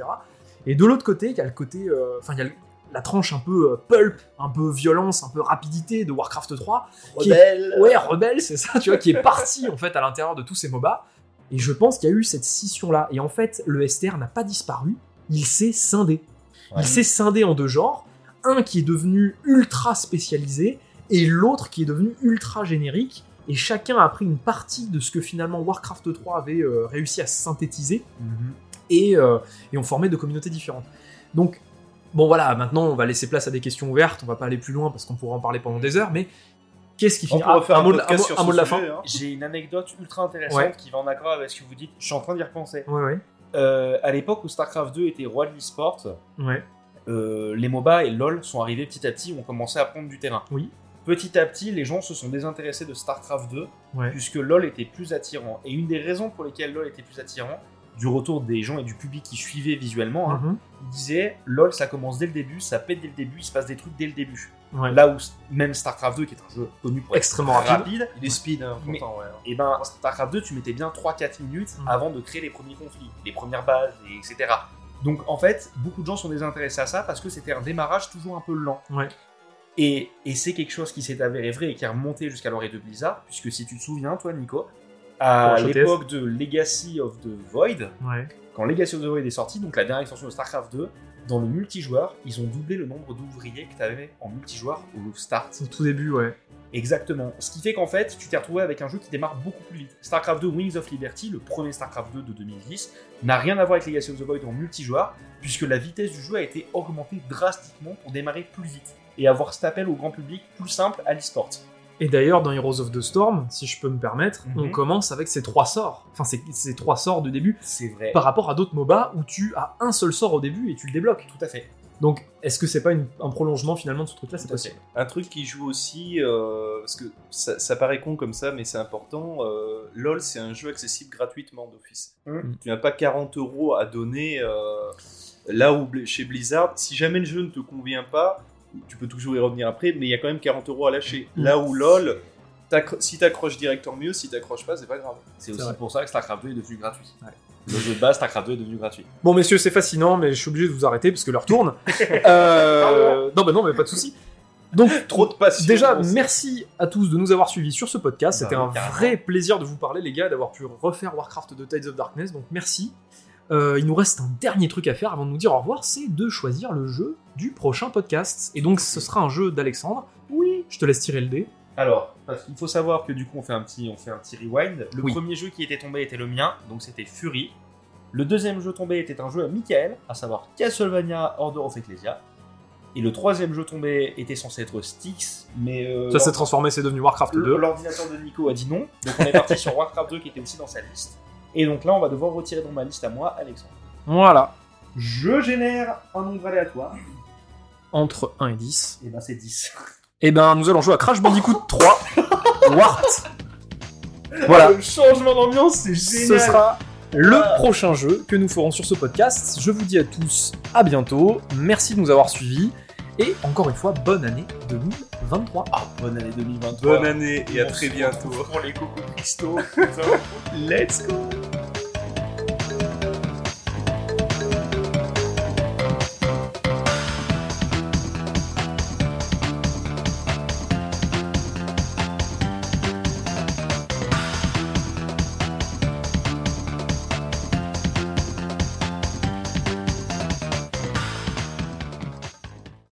Et de l'autre côté, il y a le côté, euh, enfin, il y a le- la tranche un peu euh, pulp, un peu violence, un peu rapidité de Warcraft 3, qui est- Rebelle. ouais, rebelle, c'est ça, tu vois, qui est parti en fait à l'intérieur de tous ces MOBA. Et je pense qu'il y a eu cette scission-là. Et en fait, le STR n'a pas disparu, il s'est scindé. Ouais. Il s'est scindé en deux genres. Un qui est devenu ultra spécialisé et l'autre qui est devenu ultra générique. Et chacun a pris une partie de ce que finalement Warcraft 3 avait euh, réussi à synthétiser Mhm. et, euh, et ont formé de communautés différentes. Donc, bon voilà, maintenant on va laisser place à des questions ouvertes, on va pas aller plus loin parce qu'on pourra en parler pendant des heures, mais qu'est-ce qui finit Ah, faire un, mot de, podcast un mot- un de la sujet, fin hein. J'ai une anecdote ultra intéressante Ouais. qui va en accord avec ce que vous dites. Je suis en train d'y repenser. Ouais, ouais. Euh, à l'époque où StarCraft 2 était roi de l'e-sport, Ouais. euh, les MOBA et LoL sont arrivés petit à petit, ont commencé à prendre du terrain. Oui. Petit à petit, les gens se sont désintéressés de StarCraft 2 Ouais. puisque LoL était plus attirant. Et une des raisons pour lesquelles LoL était plus attirant, du retour des gens et du public qui suivaient visuellement, hein, Mhm. ils disaient LoL ça commence dès le début, ça pète dès le début, il se passe des trucs dès le début. Ouais. Là où même StarCraft 2, qui est un jeu connu pour être Extrêmement rapide. Il est speed, hein, Mais- pourtant, ouais. et ben StarCraft 2, tu mettais bien 3-4 minutes Mm. avant de créer les premiers conflits, les premières bases, et etc. Donc en fait, beaucoup de gens sont désintéressés à ça parce que c'était un démarrage toujours un peu lent. Ouais. Et, et c'est quelque chose qui s'est avéré vrai et qui est remonté jusqu'à l'oreille de Blizzard, puisque si tu te souviens, toi Nico, à l'époque de Legacy of the Void, Ouais. quand Legacy of the Void est sorti, donc la dernière extension de StarCraft 2, dans le multijoueur, ils ont doublé le nombre d'ouvriers que tu avais en multijoueur au start. Au tout début, ouais. Exactement. Ce qui fait qu'en fait, tu t'es retrouvé avec un jeu qui démarre beaucoup plus vite. StarCraft 2 Wings of Liberty, le premier StarCraft 2 de 2010, n'a rien à voir avec Legacy of the Void en multijoueur, puisque la vitesse du jeu a été augmentée drastiquement pour démarrer plus vite et avoir cet appel au grand public plus simple à l'e-sport. Et d'ailleurs, dans Heroes of the Storm, si je peux me permettre, Mhm. on commence avec ces trois sorts. Enfin, ces, ces trois sorts de début, C'est vrai. par rapport à d'autres MOBA où tu as un seul sort au début et tu le débloques. Tout à fait. Donc, est-ce que c'est pas une- un prolongement finalement de ce truc-là? C'est possible. Un truc qui joue aussi, euh, parce que ça, ça paraît con comme ça, mais c'est important. euh, LOL, c'est un jeu accessible gratuitement d'office. Mhm. Tu n'as pas 40 euros à donner euh, là où chez Blizzard, si jamais le jeu ne te convient pas, tu peux toujours y revenir après, mais il y a quand même 40 euros à lâcher. Mhm. Là où LOL, si t'accroches direct, tant mieux. Si t'accroches pas, c'est pas grave. C'est aussi vrai. pour ça que StarCraft 2 est devenu gratuit. Ouais. Le jeu de base, StarCraft 2 est devenu gratuit. Bon, messieurs, c'est fascinant, mais je suis obligé de vous arrêter parce que l'heure tourne. Euh, non, bah non, mais pas de souci. Donc, Trop de passion. Déjà, merci à tous de nous avoir suivis sur ce podcast. Bah C'était un carrément. vrai plaisir de vous parler, les gars, d'avoir pu refaire Warcraft de Tides of Darkness. Donc, merci. Euh, il nous reste un dernier truc à faire avant de nous dire au revoir, c'est de choisir le jeu du prochain podcast. Et donc, ce sera un jeu d'Alexandre. Oui. Je te laisse tirer le dé. Alors, parce qu'il faut savoir que du coup, on fait un petit, on fait un petit rewind. Le Oui. premier jeu qui était tombé était le mien, donc c'était Fury. Le deuxième jeu tombé était un jeu à Michael, à savoir Castlevania Order of Ecclesia. Et le troisième jeu tombé était censé être Styx, mais euh, Ça s'est transformé, c'est devenu Warcraft 2. l'ordinateur de Nico a dit non. Donc on est parti sur Warcraft 2 qui était aussi dans sa liste. Et donc là, on va devoir retirer dans ma liste à moi, Alexandre. Voilà. Je génère un nombre aléatoire. Entre 1 et 10. Et ben c'est 10. Et ben, nous allons jouer à Crash Bandicoot 3. Wart. Voilà. Le changement d'ambiance, c'est Ce génial. sera le Ah. prochain jeu que nous ferons sur ce podcast. Je vous dis à tous à bientôt. Merci de nous avoir suivis. Et encore une fois, bonne année 2023. Ah, bonne année 2023. Bonne année et à très bientôt. Pour les cocos cristaux. Let's go